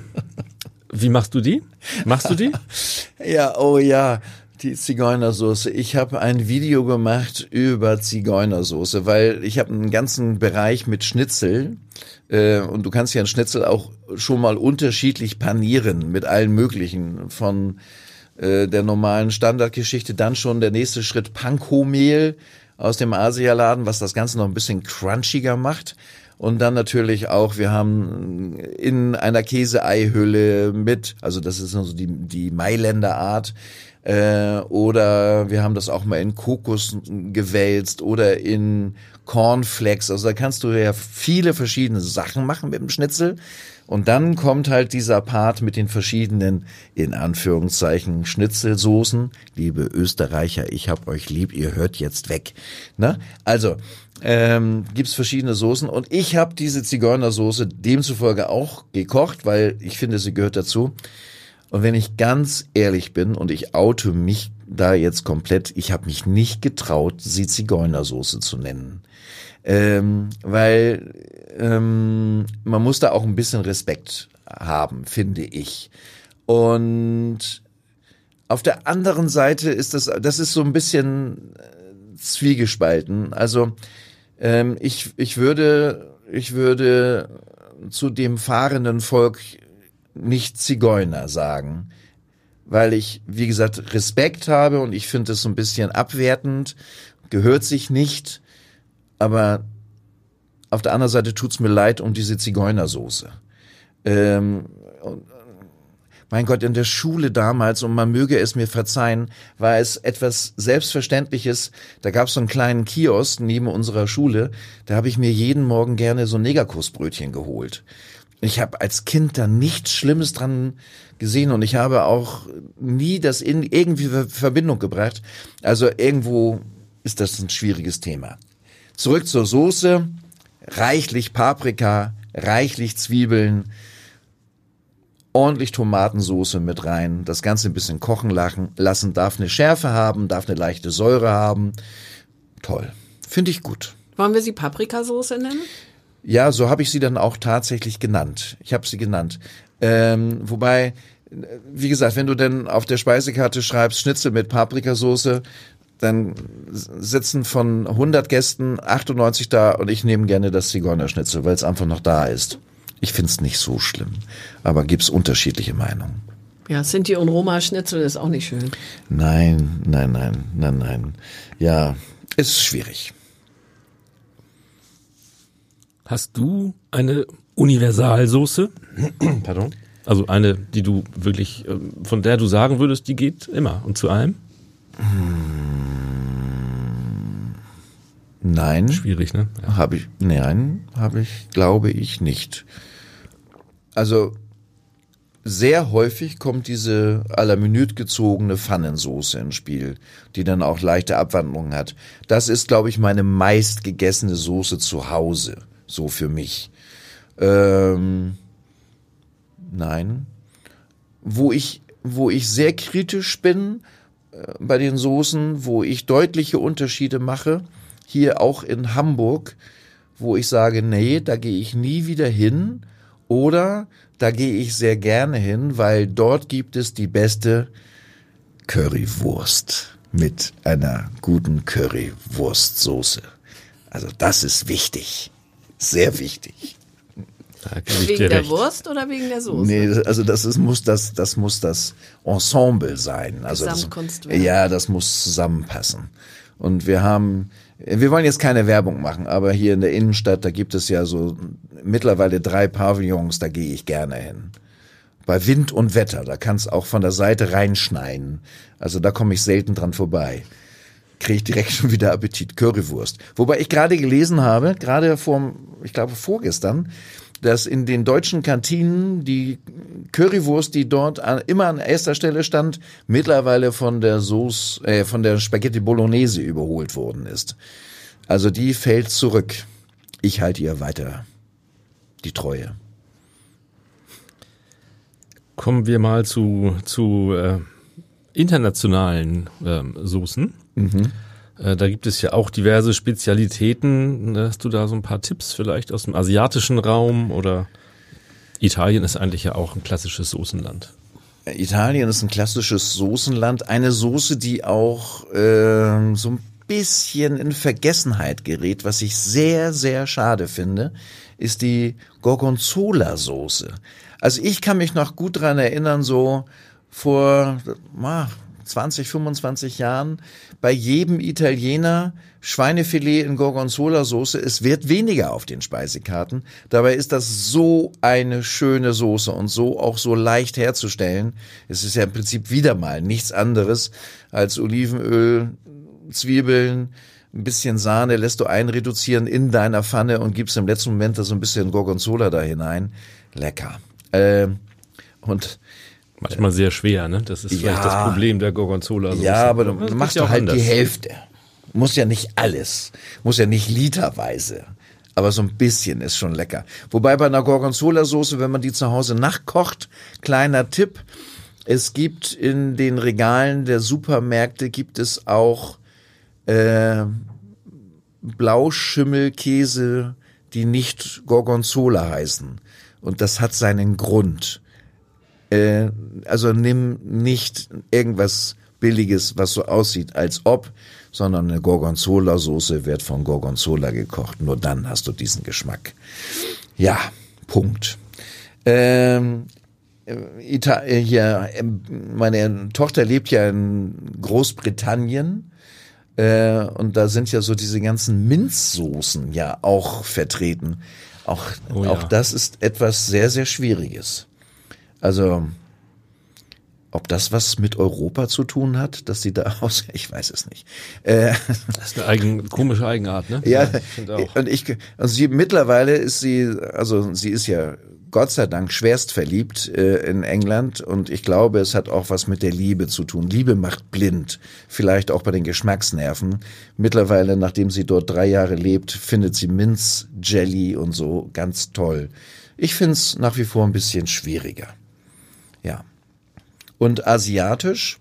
wie machst du die? Machst du die? Ja, oh ja, die Zigeunersoße. Ich habe ein Video gemacht über Zigeunersoße, weil ich habe einen ganzen Bereich mit Schnitzel äh, und du kannst ja einen Schnitzel auch schon mal unterschiedlich panieren mit allen möglichen von äh, der normalen Standardgeschichte, dann schon der nächste Schritt Panko-Mehl aus dem Asialaden, was das Ganze noch ein bisschen crunchiger macht. Und dann natürlich auch, wir haben in einer Käseeihülle mit, also das ist so die, die Mailänder Art, äh, oder wir haben das auch mal in Kokos gewälzt oder in Cornflakes. Also da kannst du ja viele verschiedene Sachen machen mit dem Schnitzel. Und dann kommt halt dieser Part mit den verschiedenen, in Anführungszeichen, Schnitzelsoßen. Liebe Österreicher, ich hab euch lieb, ihr hört jetzt weg. Ne? Also, ähm, gibt's verschiedene Soßen und ich habe diese Zigeunersoße demzufolge auch gekocht, weil ich finde, sie gehört dazu. Und wenn ich ganz ehrlich bin und ich oute mich da jetzt komplett, ich habe mich nicht getraut, sie Zigeunersoße zu nennen. Ähm, weil ähm, man muss da auch ein bisschen Respekt haben, finde ich. Und auf der anderen Seite ist das, das ist so ein bisschen äh, zwiegespalten. Also ähm, ich, ich würde, ich würde zu dem fahrenden Volk nicht Zigeuner sagen, weil ich, wie gesagt, Respekt habe und ich finde es so ein bisschen abwertend, gehört sich nicht, aber auf der anderen Seite tut's mir leid um diese Zigeunersoße. Ähm, mein Gott, in der Schule damals, und man möge es mir verzeihen, war es etwas Selbstverständliches. Da gab es so einen kleinen Kiosk neben unserer Schule. Da habe ich mir jeden Morgen gerne so Negerkussbrötchen geholt. Ich habe als Kind da nichts Schlimmes dran gesehen und ich habe auch nie das in irgendwie Verbindung gebracht. Also irgendwo ist das ein schwieriges Thema. Zurück zur Soße. Reichlich Paprika, reichlich Zwiebeln, ordentlich Tomatensoße mit rein, das Ganze ein bisschen kochen lassen, darf eine Schärfe haben, darf eine leichte Säure haben. Toll. Finde ich gut. Wollen wir sie Paprikasoße nennen? Ja, so habe ich sie dann auch tatsächlich genannt. Ich habe sie genannt. Ähm, wobei, wie gesagt, wenn du denn auf der Speisekarte schreibst Schnitzel mit Paprikasoße, dann sitzen von 100 Gästen 98 da und ich nehme gerne das Zigeunerschnitzel, weil es einfach noch da ist. Ich find's nicht so schlimm, aber gibt's unterschiedliche Meinungen. Ja, Sinti und Roma Schnitzel ist auch nicht schön. Nein, nein, nein, nein, nein. Ja, ist schwierig. Hast du eine Universalsoße? Pardon. Also eine, die du wirklich, ähm, von der du sagen würdest, die geht immer und zu allem? Nein. Schwierig, ne? Ja. Habe ich, nein, habe ich, glaube ich nicht. Also sehr häufig kommt diese à la minute gezogene Pfannensoße ins Spiel, die dann auch leichte Abwandlungen hat. Das ist, glaube ich, meine meist gegessene Soße zu Hause, so für mich. Ähm, nein. Wo ich, wo ich sehr kritisch bin äh, bei den Soßen, wo ich deutliche Unterschiede mache, hier auch in Hamburg, wo ich sage, nee, da gehe ich nie wieder hin, oder da gehe ich sehr gerne hin, weil dort gibt es die beste Currywurst mit einer guten Currywurstsoße. Also das ist wichtig. Sehr wichtig. Wegen der recht. Wurst oder wegen der Soße? Nee, also das ist, muss das, das muss das Ensemble sein. Also das, ja, das muss zusammenpassen. Und wir haben wir wollen jetzt keine Werbung machen, aber hier in der Innenstadt, da gibt es ja so mittlerweile drei Pavillons, da gehe ich gerne hin. Bei Wind und Wetter, da kann es auch von der Seite reinschneien. Also da komme ich selten dran vorbei. Kriege ich direkt schon wieder Appetit. Currywurst. Wobei ich gerade gelesen habe, gerade vor, ich glaube vorgestern, dass in den deutschen Kantinen die Currywurst, die dort an, immer an erster Stelle stand, mittlerweile von der Sauce, äh, von der Spaghetti Bolognese überholt worden ist. Also die fällt zurück. Ich halte ihr weiter die Treue. Kommen wir mal zu, zu äh, internationalen ähm, Soßen. Mhm. Äh, da gibt es ja auch diverse Spezialitäten. Hast du da so ein paar Tipps vielleicht aus dem asiatischen Raum oder Italien ist eigentlich ja auch ein klassisches Soßenland. Italien ist ein klassisches Soßenland. Eine Soße, die auch äh, so ein bisschen in Vergessenheit gerät, was ich sehr, sehr schade finde, ist die Gorgonzola-Soße. Also ich kann mich noch gut dran erinnern, so vor, 20, 25 Jahren bei jedem Italiener Schweinefilet in Gorgonzola-Soße. Es wird weniger auf den Speisekarten. Dabei ist das so eine schöne Soße und so auch so leicht herzustellen. Es ist ja im Prinzip wieder mal nichts anderes als Olivenöl, Zwiebeln, ein bisschen Sahne lässt du einreduzieren in deiner Pfanne und gibst im letzten Moment da so ein bisschen Gorgonzola da hinein. Lecker. Äh, und Manchmal sehr schwer, ne? Das ist vielleicht das Problem der Gorgonzola. -Soße. Ja, aber du das machst du halt anders. die Hälfte. Muss ja nicht alles. Muss ja nicht literweise. Aber so ein bisschen ist schon lecker. Wobei bei einer Gorgonzola-Soße, wenn man die zu Hause nachkocht, kleiner Tipp, es gibt in den Regalen der Supermärkte gibt es auch äh, Blauschimmelkäse, die nicht Gorgonzola heißen. Und das hat seinen Grund. Äh, also nimm nicht irgendwas Billiges, was so aussieht, als ob, sondern eine Gorgonzola-Soße wird von Gorgonzola gekocht. Nur dann hast du diesen Geschmack. Ja, Punkt. Ähm, äh, Ita äh, hier, äh, meine Tochter lebt ja in Großbritannien. Äh, und da sind ja so diese ganzen Minzsoßen ja auch vertreten. Auch, Oh ja. auch das ist etwas sehr, sehr Schwieriges. Also, ob das was mit Europa zu tun hat, dass sie da aus, ich weiß es nicht. Äh, Das ist eine eigen, komische Eigenart, ne? ja, ich finde auch. und ich, also sie mittlerweile ist sie, also sie ist ja Gott sei Dank schwerst verliebt äh, in England und ich glaube, es hat auch was mit der Liebe zu tun. Liebe macht blind, vielleicht auch bei den Geschmacksnerven. Mittlerweile, nachdem sie dort drei Jahre lebt, findet sie Minz, Jelly und so ganz toll. Ich find's nach wie vor ein bisschen schwieriger. Ja. Und asiatisch,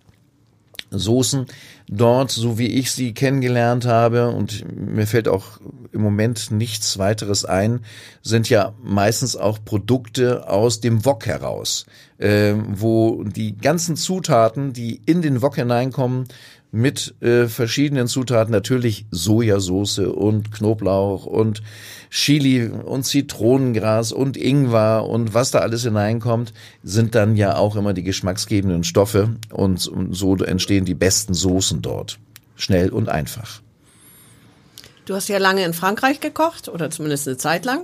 Soßen dort, so wie ich sie kennengelernt habe, und mir fällt auch im Moment nichts weiteres ein, sind ja meistens auch Produkte aus dem Wok heraus, äh, wo die ganzen Zutaten, die in den Wok hineinkommen, mit äh, verschiedenen Zutaten, natürlich Sojasauce und Knoblauch und Chili und Zitronengras und Ingwer und was da alles hineinkommt, sind dann ja auch immer die geschmacksgebenden Stoffe und, und so entstehen die besten Soßen dort. Schnell und einfach. Du hast ja lange in Frankreich gekocht, oder zumindest eine Zeit lang.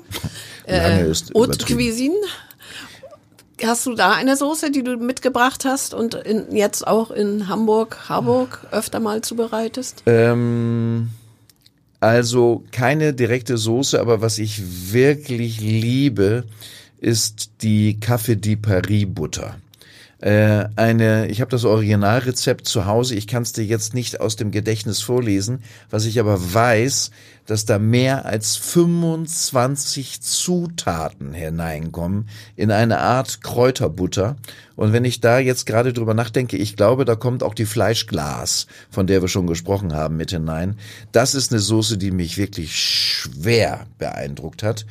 Lange ist Haute übertrieben. Cuisine. Hast du da eine Soße, die du mitgebracht hast und in, jetzt auch in Hamburg, Harburg öfter mal zubereitest? Ähm, also keine direkte Soße, aber was ich wirklich liebe, ist die Café di Paris Butter. Äh, eine, ich habe das Originalrezept zu Hause. Ich kann es dir jetzt nicht aus dem Gedächtnis vorlesen. Was ich aber weiß, dass da mehr als 25 Zutaten hineinkommen in eine Art Kräuterbutter. Und wenn ich da jetzt gerade drüber nachdenke, ich glaube, da kommt auch die Fleischglas, von der wir schon gesprochen haben, mit hinein. Das ist eine Soße, die mich wirklich schwer beeindruckt hat.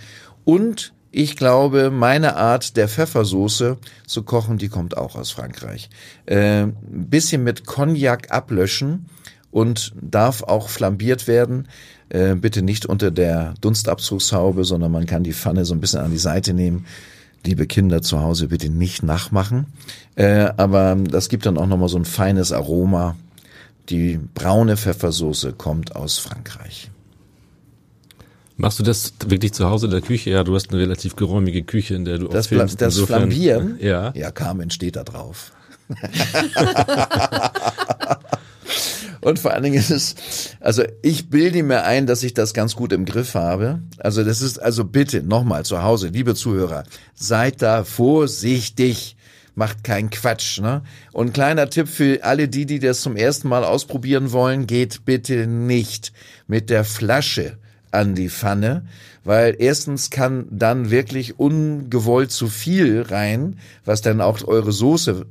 Und ich glaube, meine Art der Pfeffersoße zu kochen, die kommt auch aus Frankreich. Äh, ein bisschen mit Cognac ablöschen und darf auch flambiert werden. Äh, bitte nicht unter der Dunstabzugshaube, sondern man kann die Pfanne so ein bisschen an die Seite nehmen. Liebe Kinder zu Hause, bitte nicht nachmachen. Äh, aber das gibt dann auch nochmal so ein feines Aroma. Die braune Pfeffersoße kommt aus Frankreich. Machst du das wirklich zu Hause in der Küche? Ja, du hast eine relativ geräumige Küche, in der du Das, auch filmst. das Insofern- Flambieren? Ja. Ja, Carmen steht da drauf. Und vor allen Dingen ist es, also ich bilde mir ein, dass ich das ganz gut im Griff habe. Also das ist, also bitte nochmal zu Hause, liebe Zuhörer, seid da vorsichtig. Macht keinen Quatsch, ne? Und kleiner Tipp für alle die, die das zum ersten Mal ausprobieren wollen, geht bitte nicht mit der Flasche an die Pfanne, weil erstens kann dann wirklich ungewollt zu viel rein, was dann auch eure Soße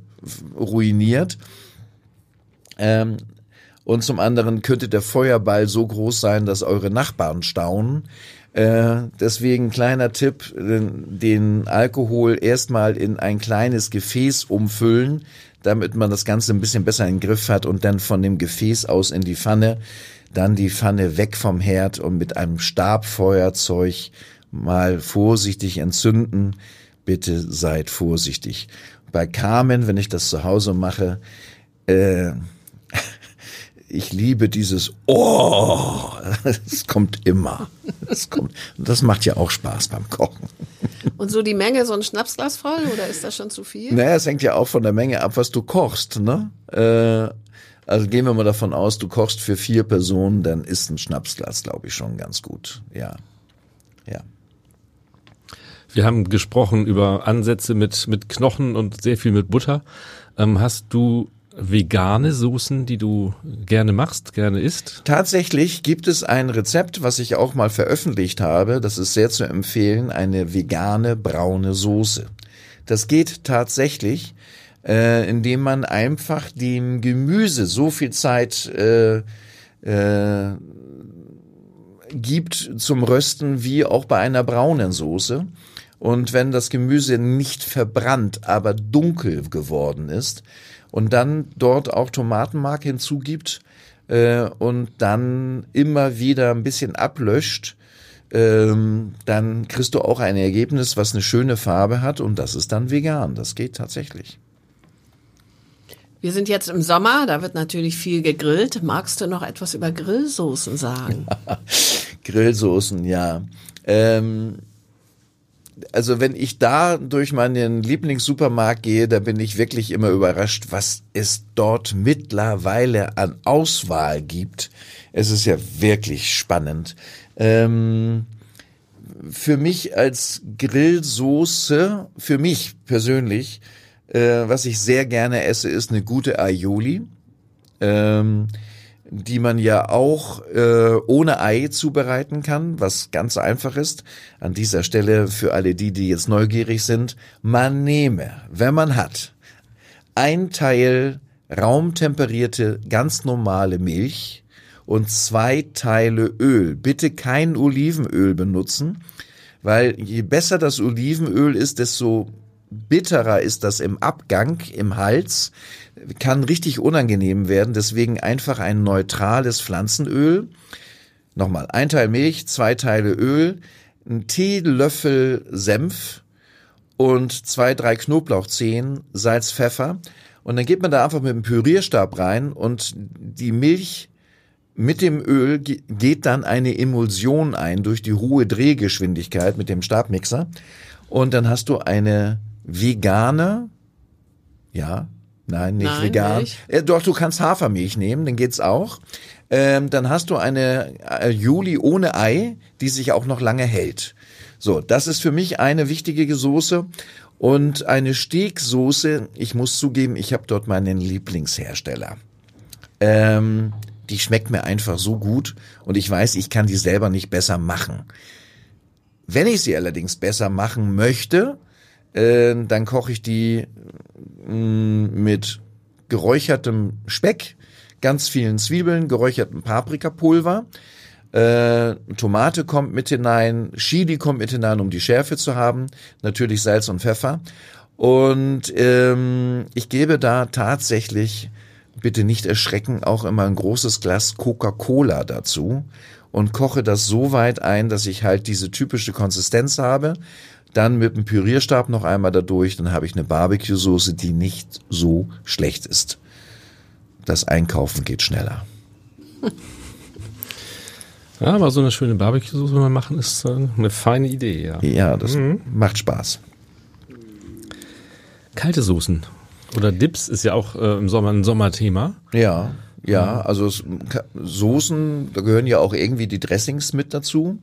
ruiniert. Ähm, und zum anderen könnte der Feuerball so groß sein, dass eure Nachbarn staunen. Äh, deswegen kleiner Tipp, den, Alkohol erstmal in ein kleines Gefäß umfüllen, damit man das Ganze ein bisschen besser in den Griff hat und dann von dem Gefäß aus in die Pfanne, dann die Pfanne weg vom Herd und mit einem Stabfeuerzeug mal vorsichtig entzünden. Bitte seid vorsichtig. Bei Carmen, wenn ich das zu Hause mache, äh, ich liebe dieses Oh, es kommt immer. Es kommt. Und das macht ja auch Spaß beim Kochen. Und so die Menge, so ein Schnapsglas voll, oder ist das schon zu viel? Naja, es hängt ja auch von der Menge ab, was du kochst, ne? Äh, also gehen wir mal davon aus, du kochst für vier Personen, dann ist ein Schnapsglas, glaube ich, schon ganz gut. Ja. Ja. Wir haben gesprochen über Ansätze mit, mit Knochen und sehr viel mit Butter. Ähm, hast du vegane Soßen, die du gerne machst, gerne isst? Tatsächlich gibt es ein Rezept, was ich auch mal veröffentlicht habe. Das ist sehr zu empfehlen, eine vegane braune Soße. Das geht tatsächlich, äh, indem man einfach dem Gemüse so viel Zeit äh, äh, gibt zum Rösten wie auch bei einer braunen Soße. Und wenn das Gemüse nicht verbrannt, aber dunkel geworden ist und dann dort auch Tomatenmark hinzugibt äh, und dann immer wieder ein bisschen ablöscht, ähm, dann kriegst du auch ein Ergebnis, was eine schöne Farbe hat und das ist dann vegan. Das geht tatsächlich. Wir sind jetzt im Sommer, da wird natürlich viel gegrillt. Magst du noch etwas über Grillsoßen sagen? Grillsoßen, ja. Ähm, also wenn ich da durch meinen Lieblingssupermarkt gehe, da bin ich wirklich immer überrascht, was es dort mittlerweile an Auswahl gibt. Es ist ja wirklich spannend. Ähm, für mich als Grillsoße, für mich persönlich, äh, was ich sehr gerne esse, ist eine gute Aioli. Ähm, die man ja auch äh, ohne Ei zubereiten kann, was ganz einfach ist. An dieser Stelle für alle die, die jetzt neugierig sind, man nehme, wenn man hat, ein Teil raumtemperierte, ganz normale Milch und zwei Teile Öl. Bitte kein Olivenöl benutzen, weil je besser das Olivenöl ist, desto bitterer ist das im Abgang, im Hals, kann richtig unangenehm werden. Deswegen einfach ein neutrales Pflanzenöl. Nochmal, ein Teil Milch, zwei Teile Öl, ein Teelöffel Senf und zwei, drei Knoblauchzehen, Salz, Pfeffer. Und dann geht man da einfach mit dem Pürierstab rein und die Milch mit dem Öl geht dann eine Emulsion ein durch die hohe Drehgeschwindigkeit mit dem Stabmixer. Und dann hast du eine vegane, ja, nein, nicht Nein, vegan. Milch. Äh, doch, du kannst Hafermilch nehmen, dann geht's auch. Ähm, dann hast du eine äh, Juli ohne Ei, die sich auch noch lange hält. So, das ist für mich eine wichtige Soße. Und eine Stegsoße, ich muss zugeben, ich habe dort meinen Lieblingshersteller. Ähm, die schmeckt mir einfach so gut und ich weiß, ich kann die selber nicht besser machen. Wenn ich sie allerdings besser machen möchte, äh, dann koche ich die mh, mit geräuchertem Speck, ganz vielen Zwiebeln, geräuchertem Paprikapulver. Äh, Tomate kommt mit hinein, Chili kommt mit hinein, um die Schärfe zu haben, natürlich Salz und Pfeffer. Und ähm, ich gebe da tatsächlich, bitte nicht erschrecken, auch immer ein großes Glas Coca-Cola dazu und koche das so weit ein, dass ich halt diese typische Konsistenz habe. Dann mit dem Pürierstab noch einmal dadurch, dann habe ich eine Barbecue-Soße, die nicht so schlecht ist. Das Einkaufen geht schneller. Ja, aber so eine schöne Barbecue-Soße mal machen ist äh, eine feine Idee, ja. Ja, das macht Spaß. Kalte Soßen oder Dips ist ja auch äh, im Sommer ein Sommerthema. Ja, ja, also es- Soßen, da gehören ja auch irgendwie die Dressings mit dazu.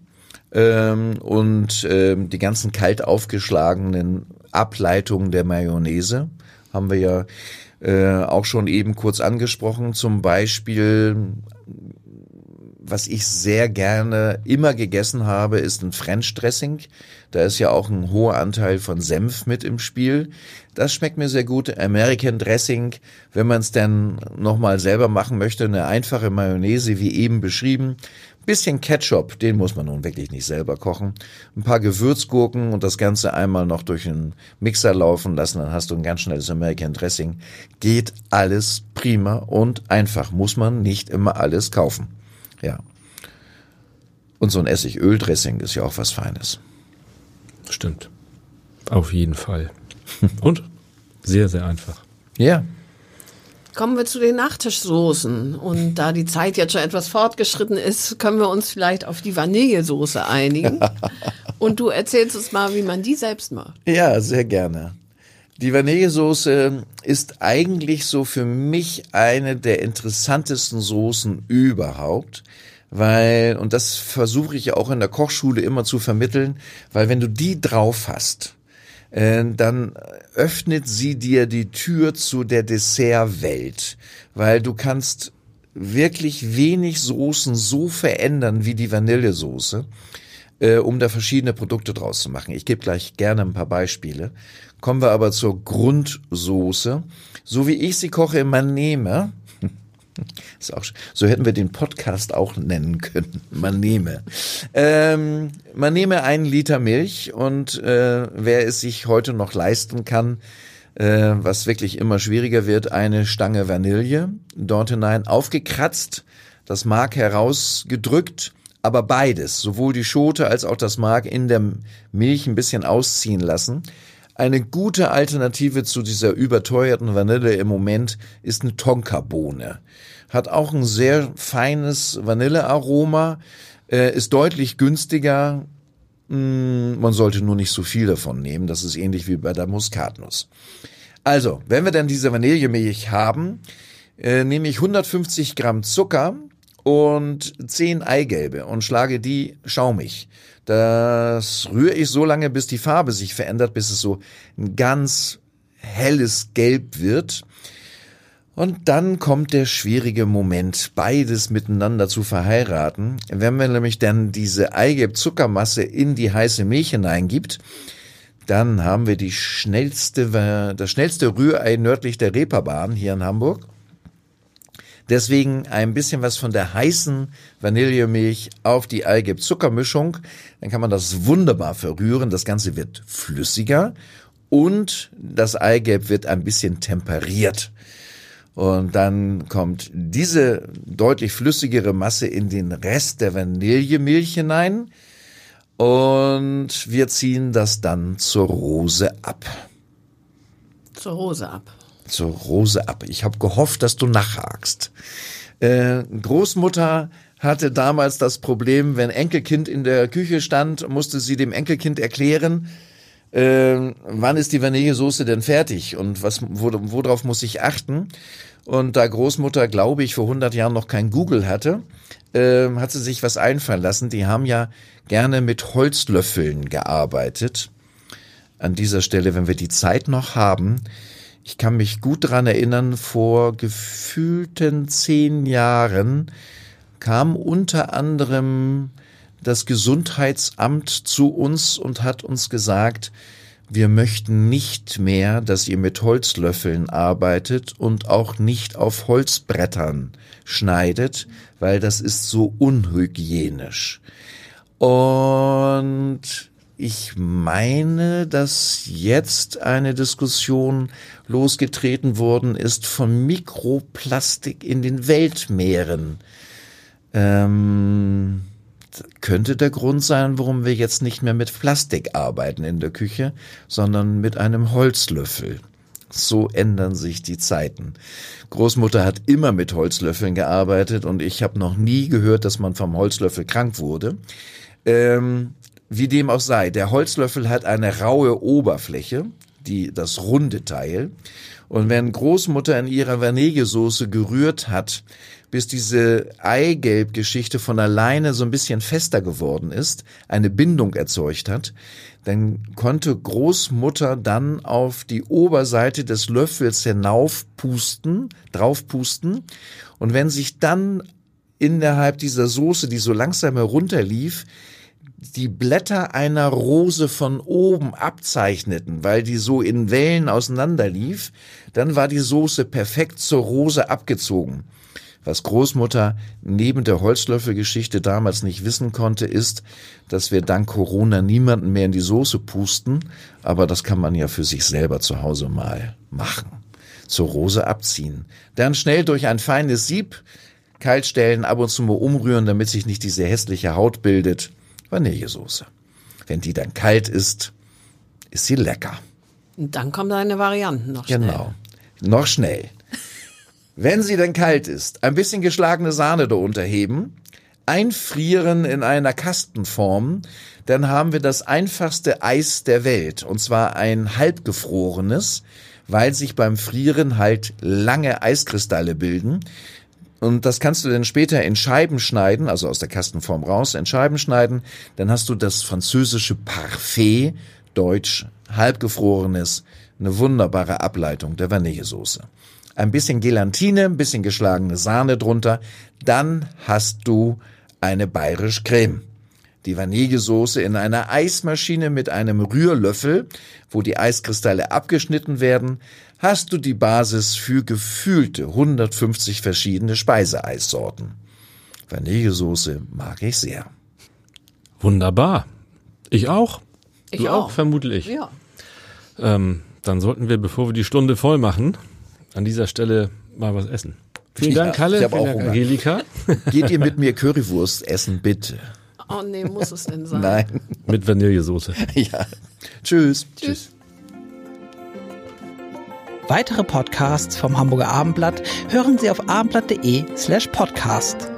Ähm, und ähm, die ganzen kalt aufgeschlagenen Ableitungen der Mayonnaise haben wir ja äh, auch schon eben kurz angesprochen. Zum Beispiel, was ich sehr gerne immer gegessen habe, ist ein French Dressing. Da ist ja auch ein hoher Anteil von Senf mit im Spiel. Das schmeckt mir sehr gut. American Dressing, wenn man es dann nochmal selber machen möchte, eine einfache Mayonnaise, wie eben beschrieben. Bisschen Ketchup, den muss man nun wirklich nicht selber kochen. Ein paar Gewürzgurken und das Ganze einmal noch durch einen Mixer laufen lassen, dann hast du ein ganz schnelles American Dressing. Geht alles prima und einfach. Muss man nicht immer alles kaufen. Ja. Und so ein Essigöl-Dressing ist ja auch was Feines. Stimmt. Auf jeden Fall. Und sehr, sehr einfach. Ja. Kommen wir zu den Nachtischsoßen. Und da die Zeit jetzt schon etwas fortgeschritten ist, können wir uns vielleicht auf die Vanillesoße einigen. Und du erzählst uns mal, wie man die selbst macht. Ja, sehr gerne. Die Vanillesoße ist eigentlich so für mich eine der interessantesten Soßen überhaupt, weil, und das versuche ich ja auch in der Kochschule immer zu vermitteln, weil wenn du die drauf hast, äh, dann öffnet sie dir die Tür zu der Dessertwelt, weil du kannst wirklich wenig Soßen so verändern wie die Vanillesoße äh, um da verschiedene Produkte draus zu machen. Ich gebe gleich gerne ein paar Beispiele. Kommen wir aber zur Grundsoße. So wie ich sie koche, man nehme, ist auch, so hätten wir den Podcast auch nennen können. Man nehme. Ähm, man nehme einen Liter Milch und äh, wer es sich heute noch leisten kann, äh, was wirklich immer schwieriger wird, eine Stange Vanille dort hinein aufgekratzt, das Mark herausgedrückt, aber beides, sowohl die Schote als auch das Mark in der Milch ein bisschen ausziehen lassen. Eine gute Alternative zu dieser überteuerten Vanille im Moment ist eine Tonkabohne. Hat auch ein sehr feines Vanillearoma, äh, ist deutlich günstiger. Mm, man sollte nur nicht so viel davon nehmen. Das ist ähnlich wie bei der Muskatnuss. Also, wenn wir dann diese Vanillemilch haben, äh, nehme ich 150 Gramm Zucker und 10 Eigelbe und schlage die schaumig. Das rühre ich so lange, bis die Farbe sich verändert, bis es so ein ganz helles Gelb wird. Und dann kommt der schwierige Moment, beides miteinander zu verheiraten. Wenn man nämlich dann diese Eigelb-Zuckermasse in die heiße Milch hineingibt, dann haben wir die schnellste, das schnellste Rührei nördlich der Reeperbahn hier in Hamburg. Deswegen ein bisschen was von der heißen Vanillemilch auf die Eigelb-Zuckermischung. Dann kann man das wunderbar verrühren. Das Ganze wird flüssiger und das Eigelb wird ein bisschen temperiert. Und dann kommt diese deutlich flüssigere Masse in den Rest der Vanillemilch hinein. Und wir ziehen das dann zur Rose ab. Zur Rose ab zur Rose ab. Ich habe gehofft, dass du nachhakst. Äh, Großmutter hatte damals das Problem, wenn Enkelkind in der Küche stand, musste sie dem Enkelkind erklären, äh, wann ist die Vanillesoße denn fertig und was, wo, worauf muss ich achten. Und da Großmutter, glaube ich, vor 100 Jahren noch kein Google hatte, äh, hat sie sich was einfallen lassen. Die haben ja gerne mit Holzlöffeln gearbeitet. An dieser Stelle, wenn wir die Zeit noch haben, ich kann mich gut dran erinnern, vor gefühlten zehn Jahren kam unter anderem das Gesundheitsamt zu uns und hat uns gesagt, wir möchten nicht mehr, dass ihr mit Holzlöffeln arbeitet und auch nicht auf Holzbrettern schneidet, weil das ist so unhygienisch. Und ich meine, dass jetzt eine Diskussion losgetreten worden ist von Mikroplastik in den Weltmeeren. Ähm, könnte der Grund sein, warum wir jetzt nicht mehr mit Plastik arbeiten in der Küche, sondern mit einem Holzlöffel. So ändern sich die Zeiten. Großmutter hat immer mit Holzlöffeln gearbeitet und ich habe noch nie gehört, dass man vom Holzlöffel krank wurde. Ähm, wie dem auch sei, der Holzlöffel hat eine raue Oberfläche, die, das runde Teil. Und wenn Großmutter in ihrer Vanillesoße gerührt hat, bis diese Eigelb-Geschichte von alleine so ein bisschen fester geworden ist, eine Bindung erzeugt hat, dann konnte Großmutter dann auf die Oberseite des Löffels hinaufpusten, draufpusten. Und wenn sich dann innerhalb dieser Soße, die so langsam herunterlief, die Blätter einer Rose von oben abzeichneten, weil die so in Wellen auseinanderlief, dann war die Soße perfekt zur Rose abgezogen. Was Großmutter neben der Holzlöffelgeschichte damals nicht wissen konnte, ist, dass wir dank Corona niemanden mehr in die Soße pusten, aber das kann man ja für sich selber zu Hause mal machen. Zur Rose abziehen. Dann schnell durch ein feines Sieb, kaltstellen, ab und zu mal umrühren, damit sich nicht diese hässliche Haut bildet Vanillesoße. Wenn die dann kalt ist, ist sie lecker. Und dann kommen deine Varianten noch schnell. Genau. Noch schnell. Wenn sie dann kalt ist, ein bisschen geschlagene Sahne da unterheben, einfrieren in einer Kastenform, dann haben wir das einfachste Eis der Welt, und zwar ein halbgefrorenes, weil sich beim Frieren halt lange Eiskristalle bilden. Und das kannst du dann später in Scheiben schneiden, also aus der Kastenform raus, in Scheiben schneiden. Dann hast du das französische Parfait, deutsch halbgefrorenes, eine wunderbare Ableitung der Vanillesoße. Ein bisschen Gelatine, ein bisschen geschlagene Sahne drunter, dann hast du eine bayerisch Creme. Die Vanillesoße in einer Eismaschine mit einem Rührlöffel, wo die Eiskristalle abgeschnitten werden, hast du die Basis für gefühlte 150 verschiedene Speiseeissorten. Vanillesoße mag ich sehr. Wunderbar. Ich auch. Ich du auch, auch vermutlich. Ja. Ähm, dann sollten wir, bevor wir die Stunde voll machen, an dieser Stelle mal was essen. Vielen Dank, ja, Halle. Ich habe auch Dank, Angelika. Geht ihr mit mir Currywurst essen, bitte? Oh nee, muss es denn sein? Nein. Mit Vanillesoße. Ja. Tschüss. Tschüss. Tschüss. Weitere Podcasts vom Hamburger Abendblatt hören Sie auf abendblatt.de slash podcast.